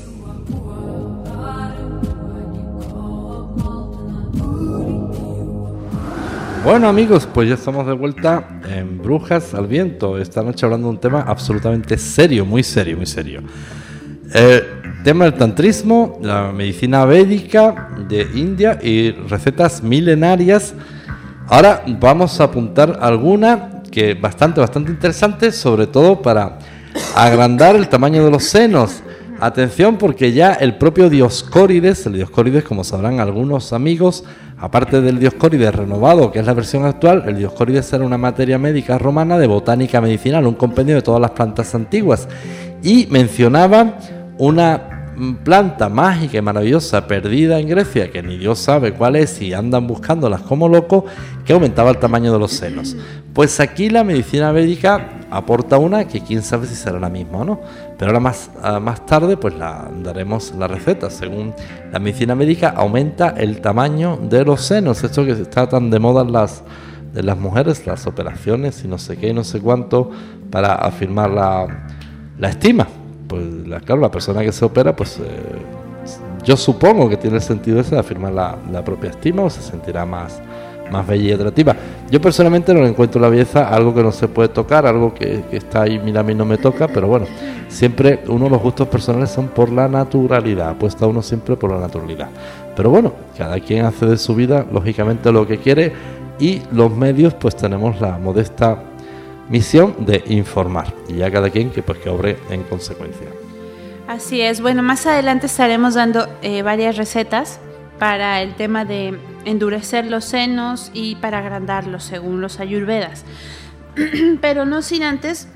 Bueno amigos, pues ya estamos de vuelta en Brujas al Viento. Esta noche hablando de un tema absolutamente serio, muy serio, muy serio. Eh, tema del tantrismo, la medicina védica de India y recetas milenarias. Ahora vamos a apuntar alguna que bastante, bastante interesante, sobre todo para agrandar el tamaño de los senos. Atención porque ya el propio Dioscórides, el Dioscórides como sabrán algunos amigos, aparte del Dioscórides renovado, que es la versión actual, el Dioscórides era una materia médica romana de botánica medicinal, un compendio de todas las plantas antiguas. Y mencionaba una planta mágica y maravillosa perdida en Grecia, que ni Dios sabe cuál es y andan buscándolas como locos, que aumentaba el tamaño de los senos. Pues aquí la medicina védica aporta una que quién sabe si será la misma o no. Pero ahora más, ah, más tarde pues la daremos la receta. Según la medicina médica aumenta el tamaño de los senos. Esto que está tan de moda en las, de las mujeres, las operaciones y no sé qué y no sé cuánto para afirmar la, la estima. Pues la- claro, la persona que se opera pues... eh, yo supongo que tiene el sentido ese de afirmar la, la propia estima o se sentirá más, más bella y atractiva. Yo personalmente no le encuentro la belleza algo que no se puede tocar, algo que, que está ahí, mira, a mí no me toca, pero bueno, siempre uno de los gustos personales son por la naturalidad, apuesta uno siempre por la naturalidad. Pero bueno, cada quien hace de su vida, lógicamente, lo que quiere y los medios, pues tenemos la modesta misión de informar y ya cada quien que pues que obre en consecuencia. Así es. Bueno, más adelante estaremos dando eh, varias recetas para el tema de endurecer los senos y para agrandarlos según los ayurvedas. <clears throat> Pero no sin antes,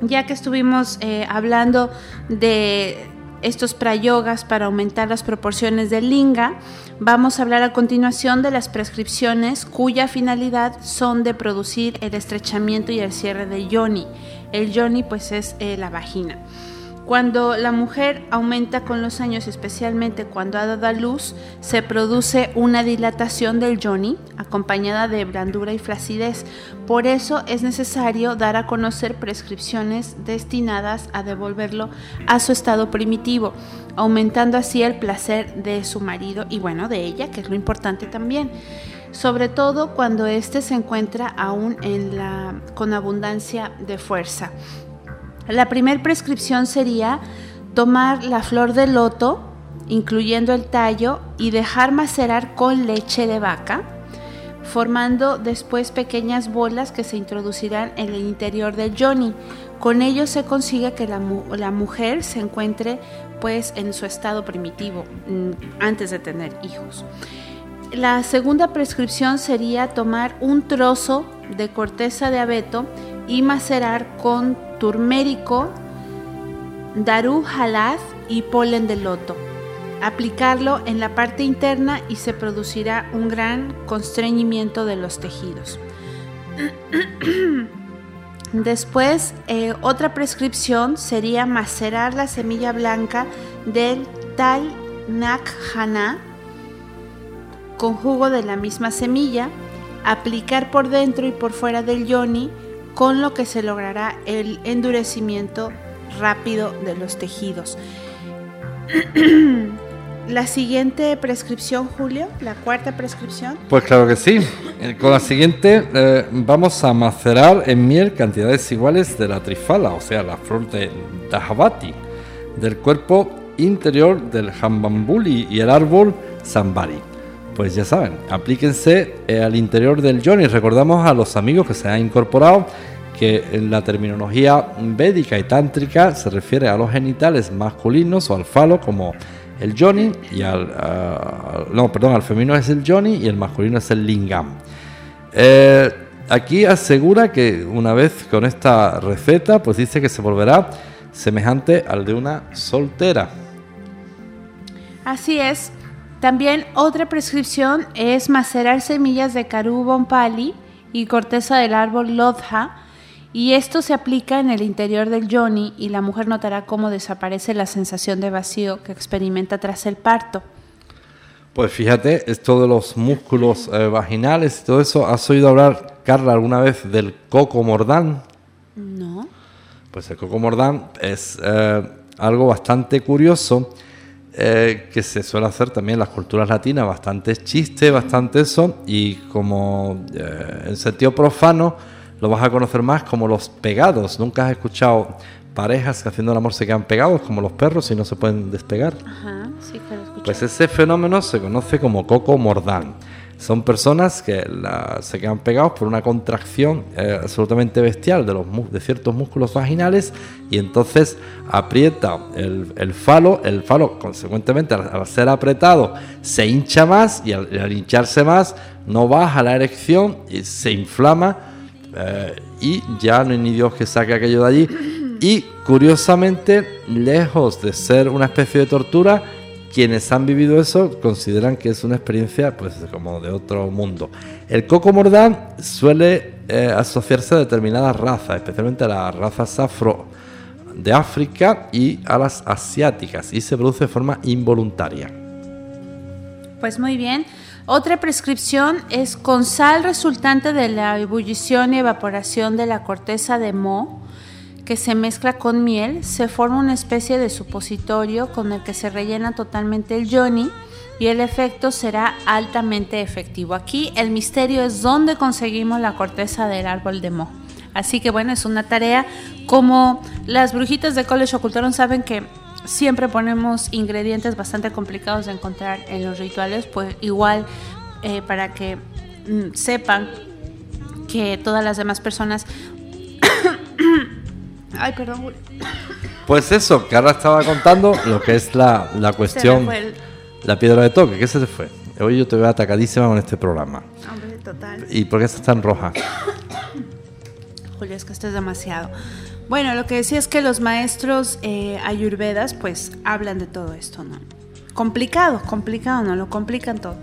ya que estuvimos eh, hablando de estos prayogas para aumentar las proporciones del linga, vamos a hablar a continuación de las prescripciones cuya finalidad son de producir el estrechamiento y el cierre del yoni. El yoni pues es eh, la vagina. Cuando la mujer aumenta con los años, especialmente cuando ha dado a luz, se produce una dilatación del yoni acompañada de blandura y flacidez. Por eso es necesario dar a conocer prescripciones destinadas a devolverlo a su estado primitivo, aumentando así el placer de su marido y bueno, de ella, que es lo importante también. Sobre todo cuando éste se encuentra aún con abundancia de fuerza. La primera prescripción sería tomar la flor de loto, incluyendo el tallo, y dejar macerar con leche de vaca, formando después pequeñas bolas que se introducirán en el interior del yoni. Con ello se consigue que la, la mujer se encuentre pues en su estado primitivo mm, antes de tener hijos. La segunda prescripción sería tomar un trozo de corteza de abeto y macerar con turmérico, daru halaz y polen de loto. Aplicarlo en la parte interna y se producirá un gran constreñimiento de los tejidos. <clears throat> Después, eh, otra prescripción sería macerar la semilla blanca del tal nakhana con jugo de la misma semilla, aplicar por dentro y por fuera del yoni, con lo que se logrará el endurecimiento rápido de los tejidos. <clears throat> la siguiente prescripción, Julio, la cuarta prescripción. Pues claro que sí. Eh, Con la siguiente eh, vamos a macerar en miel cantidades iguales de la trifala, o sea, la flor de Dahavati, del cuerpo interior del jambambuli y el árbol Zambari. Pues ya saben, aplíquense eh, al interior del yoni. Recordamos a los amigos que se han incorporado que en la terminología védica y tántrica se refiere a los genitales masculinos o al falo como el yoni y al no perdón al femenino es el yoni y el masculino es el lingam Eh, aquí asegura que una vez con esta receta pues dice que se volverá semejante al de una soltera Así es. También otra prescripción es macerar semillas de Karu Bompali y corteza del árbol Lodha Y esto se aplica en el interior del yoni y la mujer notará cómo desaparece la sensación de vacío que experimenta tras el parto. Pues fíjate, esto de los músculos eh, vaginales y todo eso, ¿has oído hablar, Carla, alguna vez del coco mordán? No. Pues el coco mordán es eh, algo bastante curioso eh, que se suele hacer también en las culturas latinas, bastante chiste, bastante eso, y como eh, en sentido profano lo vas a conocer más como los pegados. Nunca has escuchado parejas que haciendo el amor se quedan pegados como los perros y no se pueden despegar. Ajá, sí que lo escuché. Pues ese fenómeno se conoce como coco mordán. Son personas que se quedan pegados por una contracción eh, absolutamente bestial de, los, de ciertos músculos vaginales y entonces aprieta el, el falo. El falo, consecuentemente, al, ser apretado, se hincha más y al, y al hincharse más no baja la erección y se inflama eh, y ya no hay ni Dios que saque aquello de allí. Y curiosamente, lejos de ser una especie de tortura, quienes han vivido eso consideran que es una experiencia pues como de otro mundo. El coco mordán suele eh, asociarse a determinadas razas, especialmente a las razas afro de África y a las asiáticas, y se produce de forma involuntaria. Pues muy bien. Otra prescripción es con sal resultante de la ebullición y evaporación de la corteza de moho que se mezcla con miel, se forma una especie de supositorio con el que se rellena totalmente el yoni y el efecto será altamente efectivo. Aquí el misterio es dónde conseguimos la corteza del árbol de moho. Así que bueno, es una tarea como las brujitas de College Ocultaron saben que siempre ponemos ingredientes bastante complicados de encontrar en los rituales, pues igual eh, para que mm, sepan que todas las demás personas... <coughs> Ay, perdón. Pues eso, Carla estaba contando lo que es la, la cuestión, el- la piedra de toque. ¿Qué se te fue? Hoy yo te veo atacadísima con este programa. Hombre, total. ¿Y por qué estás tan roja? <coughs> Julio, es que esto es demasiado. Bueno, lo que decía es que los maestros eh, ayurvedas pues hablan de todo esto, ¿no? Complicado, complicado, ¿no? Lo complican todo.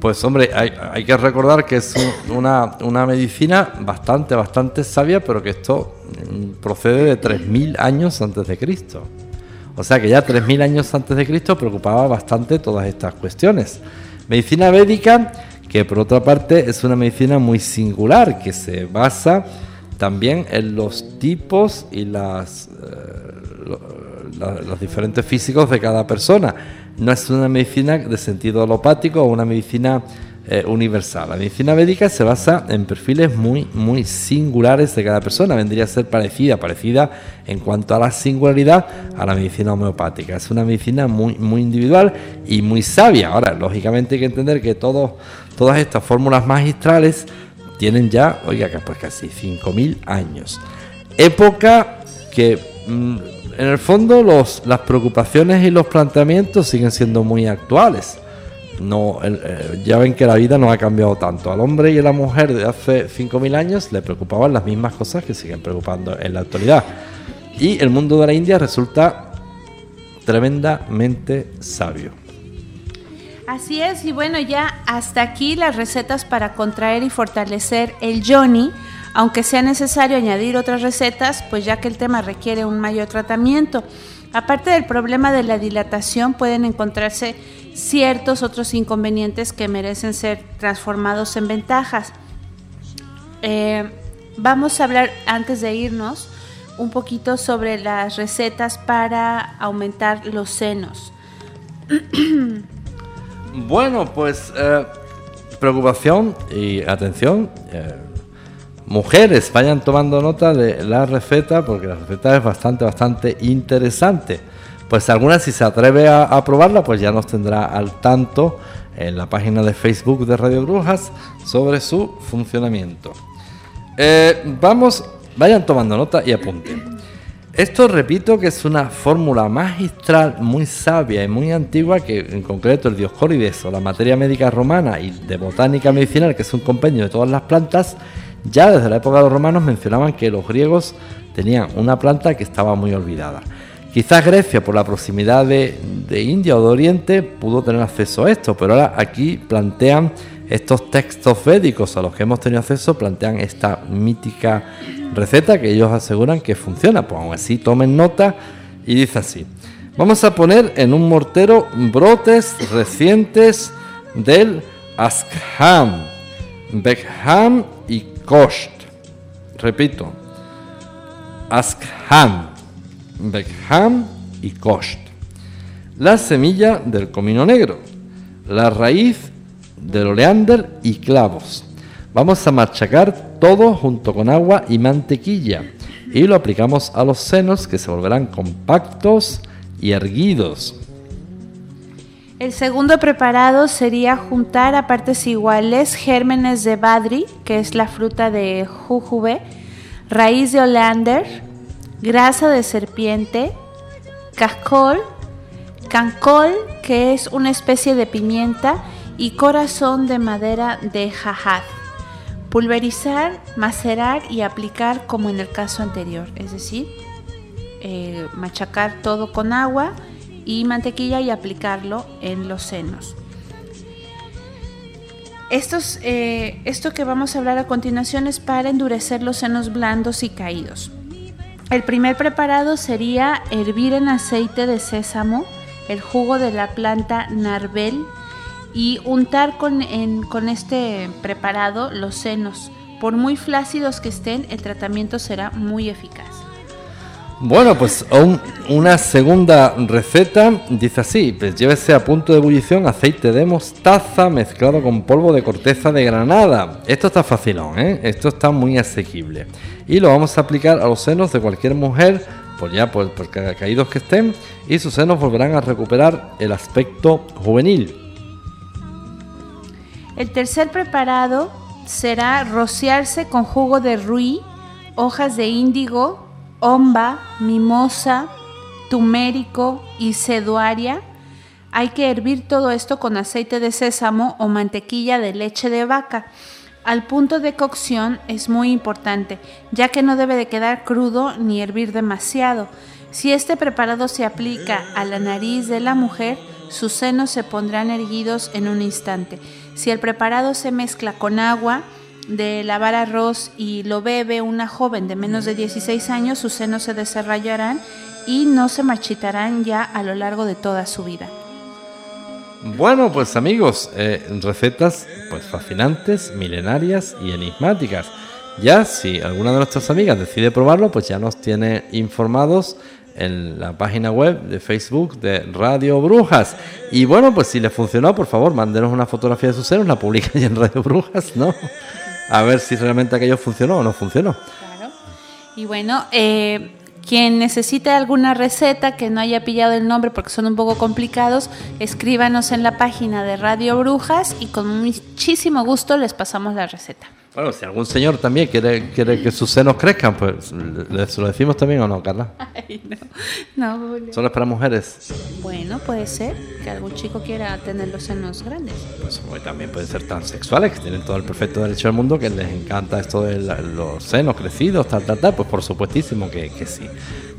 Pues hombre, hay, hay que recordar que es un- una, una medicina bastante, bastante sabia, pero que esto mm, procede de 3.000 años antes de Cristo. O sea que ya 3.000 años antes de Cristo preocupaba bastante todas estas cuestiones. Medicina védica, que por otra parte es una medicina muy singular, que se basa también en los tipos y las, eh, la- los diferentes físicos de cada persona. No es una medicina de sentido alopático o una medicina eh, universal. La medicina védica se basa en perfiles muy, muy singulares de cada persona. Vendría a ser parecida, parecida en cuanto a la singularidad a la medicina homeopática. Es una medicina muy, muy individual y muy sabia. Ahora, lógicamente hay que entender que todas estas fórmulas magistrales tienen ya, oiga, pues casi 5.000 años. Época que mm, en el fondo los, las preocupaciones y los planteamientos siguen siendo muy actuales. No, eh, ya ven que la vida no ha cambiado tanto. Al hombre y a la mujer de hace 5.000 años le preocupaban las mismas cosas que siguen preocupando en la actualidad. Y el mundo de la India resulta tremendamente sabio. Así es, y bueno, ya hasta aquí las recetas para contraer y fortalecer el yoni, aunque sea necesario añadir otras recetas, pues ya que el tema requiere un mayor tratamiento. Aparte del problema de la dilatación, pueden encontrarse ciertos otros inconvenientes que merecen ser transformados en ventajas. Eh, vamos a hablar antes de irnos un poquito sobre las recetas para aumentar los senos. Bueno, pues eh, preocupación y atención. eh, mujeres, vayan tomando nota de la receta porque la receta es bastante, bastante interesante. Pues alguna si se atreve a, probarla, pues ya nos tendrá al tanto en la página de Facebook de Radio Brujas sobre su funcionamiento. Eh, vamos, vayan tomando nota y apunten. Esto repito que es una fórmula magistral muy sabia y muy antigua que en concreto el Dioscórides o la materia médica romana y de botánica medicinal, que es un compendio de todas las plantas, ya desde la época de los romanos mencionaban que los griegos tenían una planta que estaba muy olvidada. Quizás Grecia, por la proximidad de, India o de Oriente, pudo tener acceso a esto, pero ahora aquí plantean estos textos védicos a los que hemos tenido acceso plantean esta mítica receta que ellos aseguran que funciona. Pues aún así tomen nota y dice así. Vamos a poner en un mortero brotes recientes del Askham, Beckham y Kosht. Repito, Askham, Beckham y Kosht. La semilla del comino negro, la raíz del oleander y clavos. Vamos a machacar todo junto con agua y mantequilla y lo aplicamos a los senos que se volverán compactos y erguidos. El segundo preparado sería juntar a partes iguales gérmenes de badri, que es la fruta de jujube, raíz de oleander, grasa de serpiente, cascol, cancol, que es una especie de pimienta, y corazón de madera de jajad. Pulverizar, macerar y aplicar como en el caso anterior, es decir, eh, machacar todo con agua y mantequilla y aplicarlo en los senos. Eh, esto que vamos a hablar a continuación es para endurecer los senos blandos y caídos. El primer preparado sería hervir en aceite de sésamo el jugo de la planta narvel y untar con, en- con este preparado los senos. Por muy flácidos que estén, el tratamiento será muy eficaz. Bueno, pues un- una segunda receta dice así, pues llévese a punto de ebullición aceite de mostaza mezclado con polvo de corteza de granada. Esto está facilón, ¿eh? Esto está muy asequible. Y lo vamos a aplicar a los senos de cualquier mujer, pues ya por, por ca- caídos que estén, y sus senos volverán a recuperar el aspecto juvenil. El tercer preparado será rociarse con jugo de ruí, hojas de índigo, homba, mimosa, tumérico y ceduaria. Hay que hervir todo esto con aceite de sésamo o mantequilla de leche de vaca. Al punto de cocción es muy importante, ya que no debe de quedar crudo ni hervir demasiado. Si este preparado se aplica a la nariz de la mujer, sus senos se pondrán erguidos en un instante. Si el preparado se mezcla con agua de lavar arroz y lo bebe una joven de menos de 16 años, sus senos se desarrollarán y no se marchitarán ya a lo largo de toda su vida. Bueno, pues amigos, eh, recetas pues fascinantes, milenarias y enigmáticas. Ya si alguna de nuestras amigas decide probarlo, pues ya nos tiene informados en la página web de Facebook de Radio Brujas. Y bueno, pues si le funcionó, por favor, mándenos una fotografía de sus senos, la publica ahí <laughs> en Radio Brujas, ¿no? A ver si realmente aquello funcionó o no funcionó. Claro. Y bueno, eh, quien necesite alguna receta que no haya pillado el nombre porque son un poco complicados, escríbanos en la página de Radio Brujas y con muchísimo gusto les pasamos la receta. Bueno, si algún señor también quiere, quiere que sus senos crezcan, pues le, se lo decimos también o no, Carla. <laughs> Ay, no. No, Julio. Solo es para mujeres. Bueno, puede ser que algún chico quiera tener los senos grandes. Pues también pueden ser transexuales, que tienen todo el perfecto derecho del mundo, que les encanta esto de la- los senos crecidos, tal, tal, tal. Pues por supuestísimo que, que sí.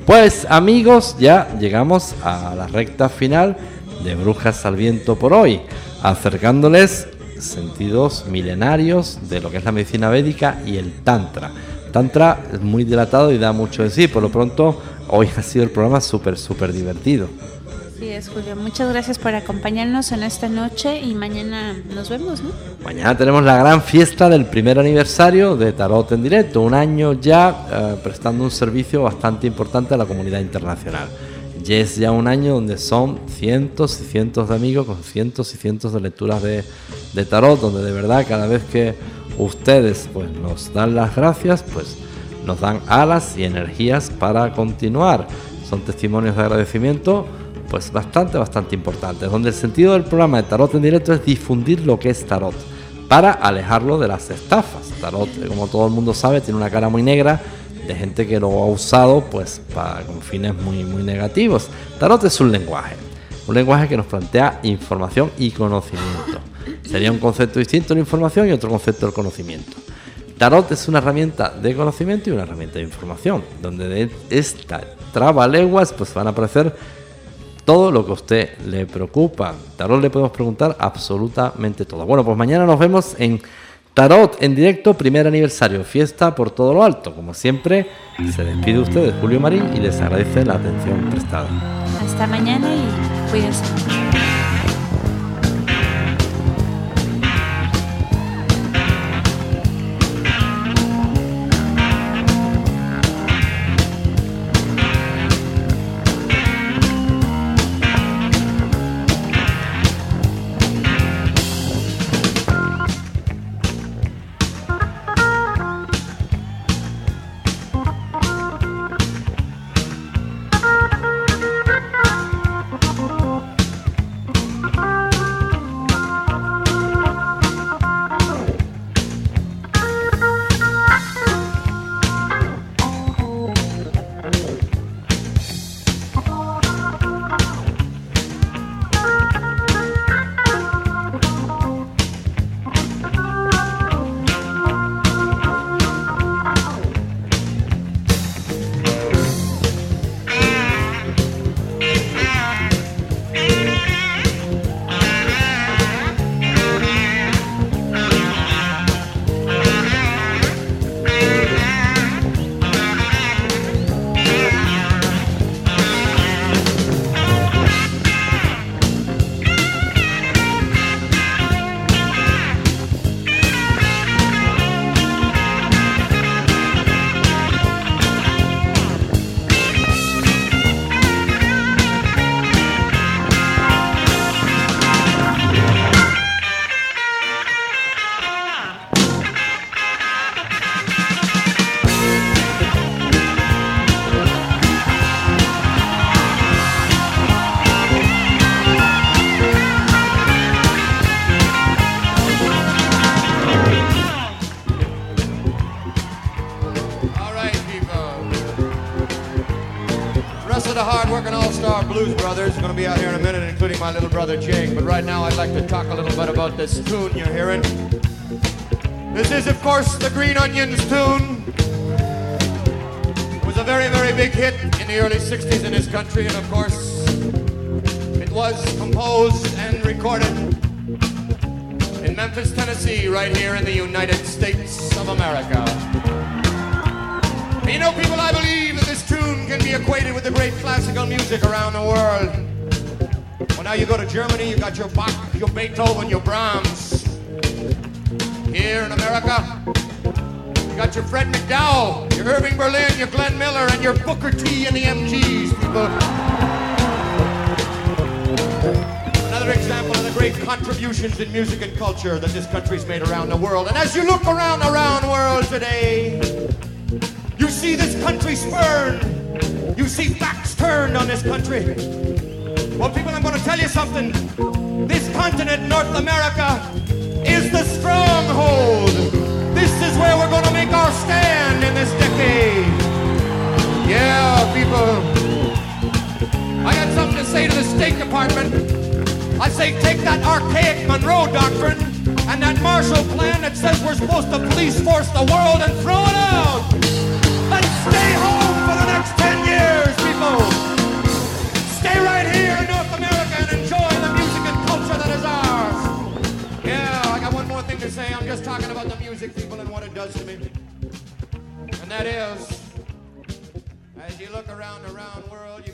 Pues amigos, ya llegamos a la recta final de Brujas al Viento por hoy, acercándoles sentidos milenarios de lo que es la medicina védica y el Tantra. Tantra es muy dilatado y da mucho de sí, por lo pronto hoy ha sido el programa súper, súper divertido. Sí, es Julio. Muchas gracias por acompañarnos en esta noche y mañana nos vemos, ¿no? Mañana tenemos la gran fiesta del primer aniversario de Tarot en directo, un año ya eh, prestando un servicio bastante importante a la comunidad internacional. Y es ya un año donde son cientos y cientos de amigos con cientos y cientos de lecturas de, de tarot, donde de verdad cada vez que ustedes pues, nos dan las gracias, pues nos dan alas y energías para continuar. Son testimonios de agradecimiento pues bastante, bastante importantes, donde el sentido del programa de Tarot en directo es difundir lo que es Tarot, para alejarlo de las estafas. Tarot, como todo el mundo sabe, tiene una cara muy negra de gente que lo ha usado pues para, con fines muy, muy negativos. Tarot es un lenguaje, un lenguaje que nos plantea información y conocimiento. Sería un concepto distinto la información y otro concepto el conocimiento. Tarot es una herramienta de conocimiento y una herramienta de información, donde de esta traba leguas pues van a aparecer todo lo que a usted le preocupa. Tarot le podemos preguntar absolutamente todo. Bueno, pues mañana nos vemos en Tarot en directo, primer aniversario, fiesta por todo lo alto. Como siempre, se despide usted de Julio Marín y les agradece la atención prestada. Hasta mañana y cuídense. Brother Jake. But right now, I'd like to talk a little bit about this tune you're hearing. This is, of course, the Green Onions tune. It was a very, very big hit in the early 60s in this country, and of course, it was composed and recorded in Memphis, Tennessee, right here in the United States of America. And you know, people, I believe that this tune can be equated with the great classical music around the world. Now you go to Germany, you got your Bach, your Beethoven, your Brahms. Here in America, you got your Fred McDowell, your Irving Berlin, your Glenn Miller, and your Booker T and the MGs, people. Another example of the great contributions in music and culture that this country's made around the world. And as you look around the round world today, you see this country spurned. You see facts turned on this country. Well, people, I'm going to tell you something. This continent, North America, is the stronghold. This is where we're going to make our stand in this decade. Yeah, people. I got something to say to the State Department. I say take that archaic Monroe Doctrine and that Marshall Plan that says we're supposed to police force the world and throw it out. Let's stay home for the next 10 years, people. Say. I'm just talking about the music, people, and what it does to me. And that is, as you look around the round world, you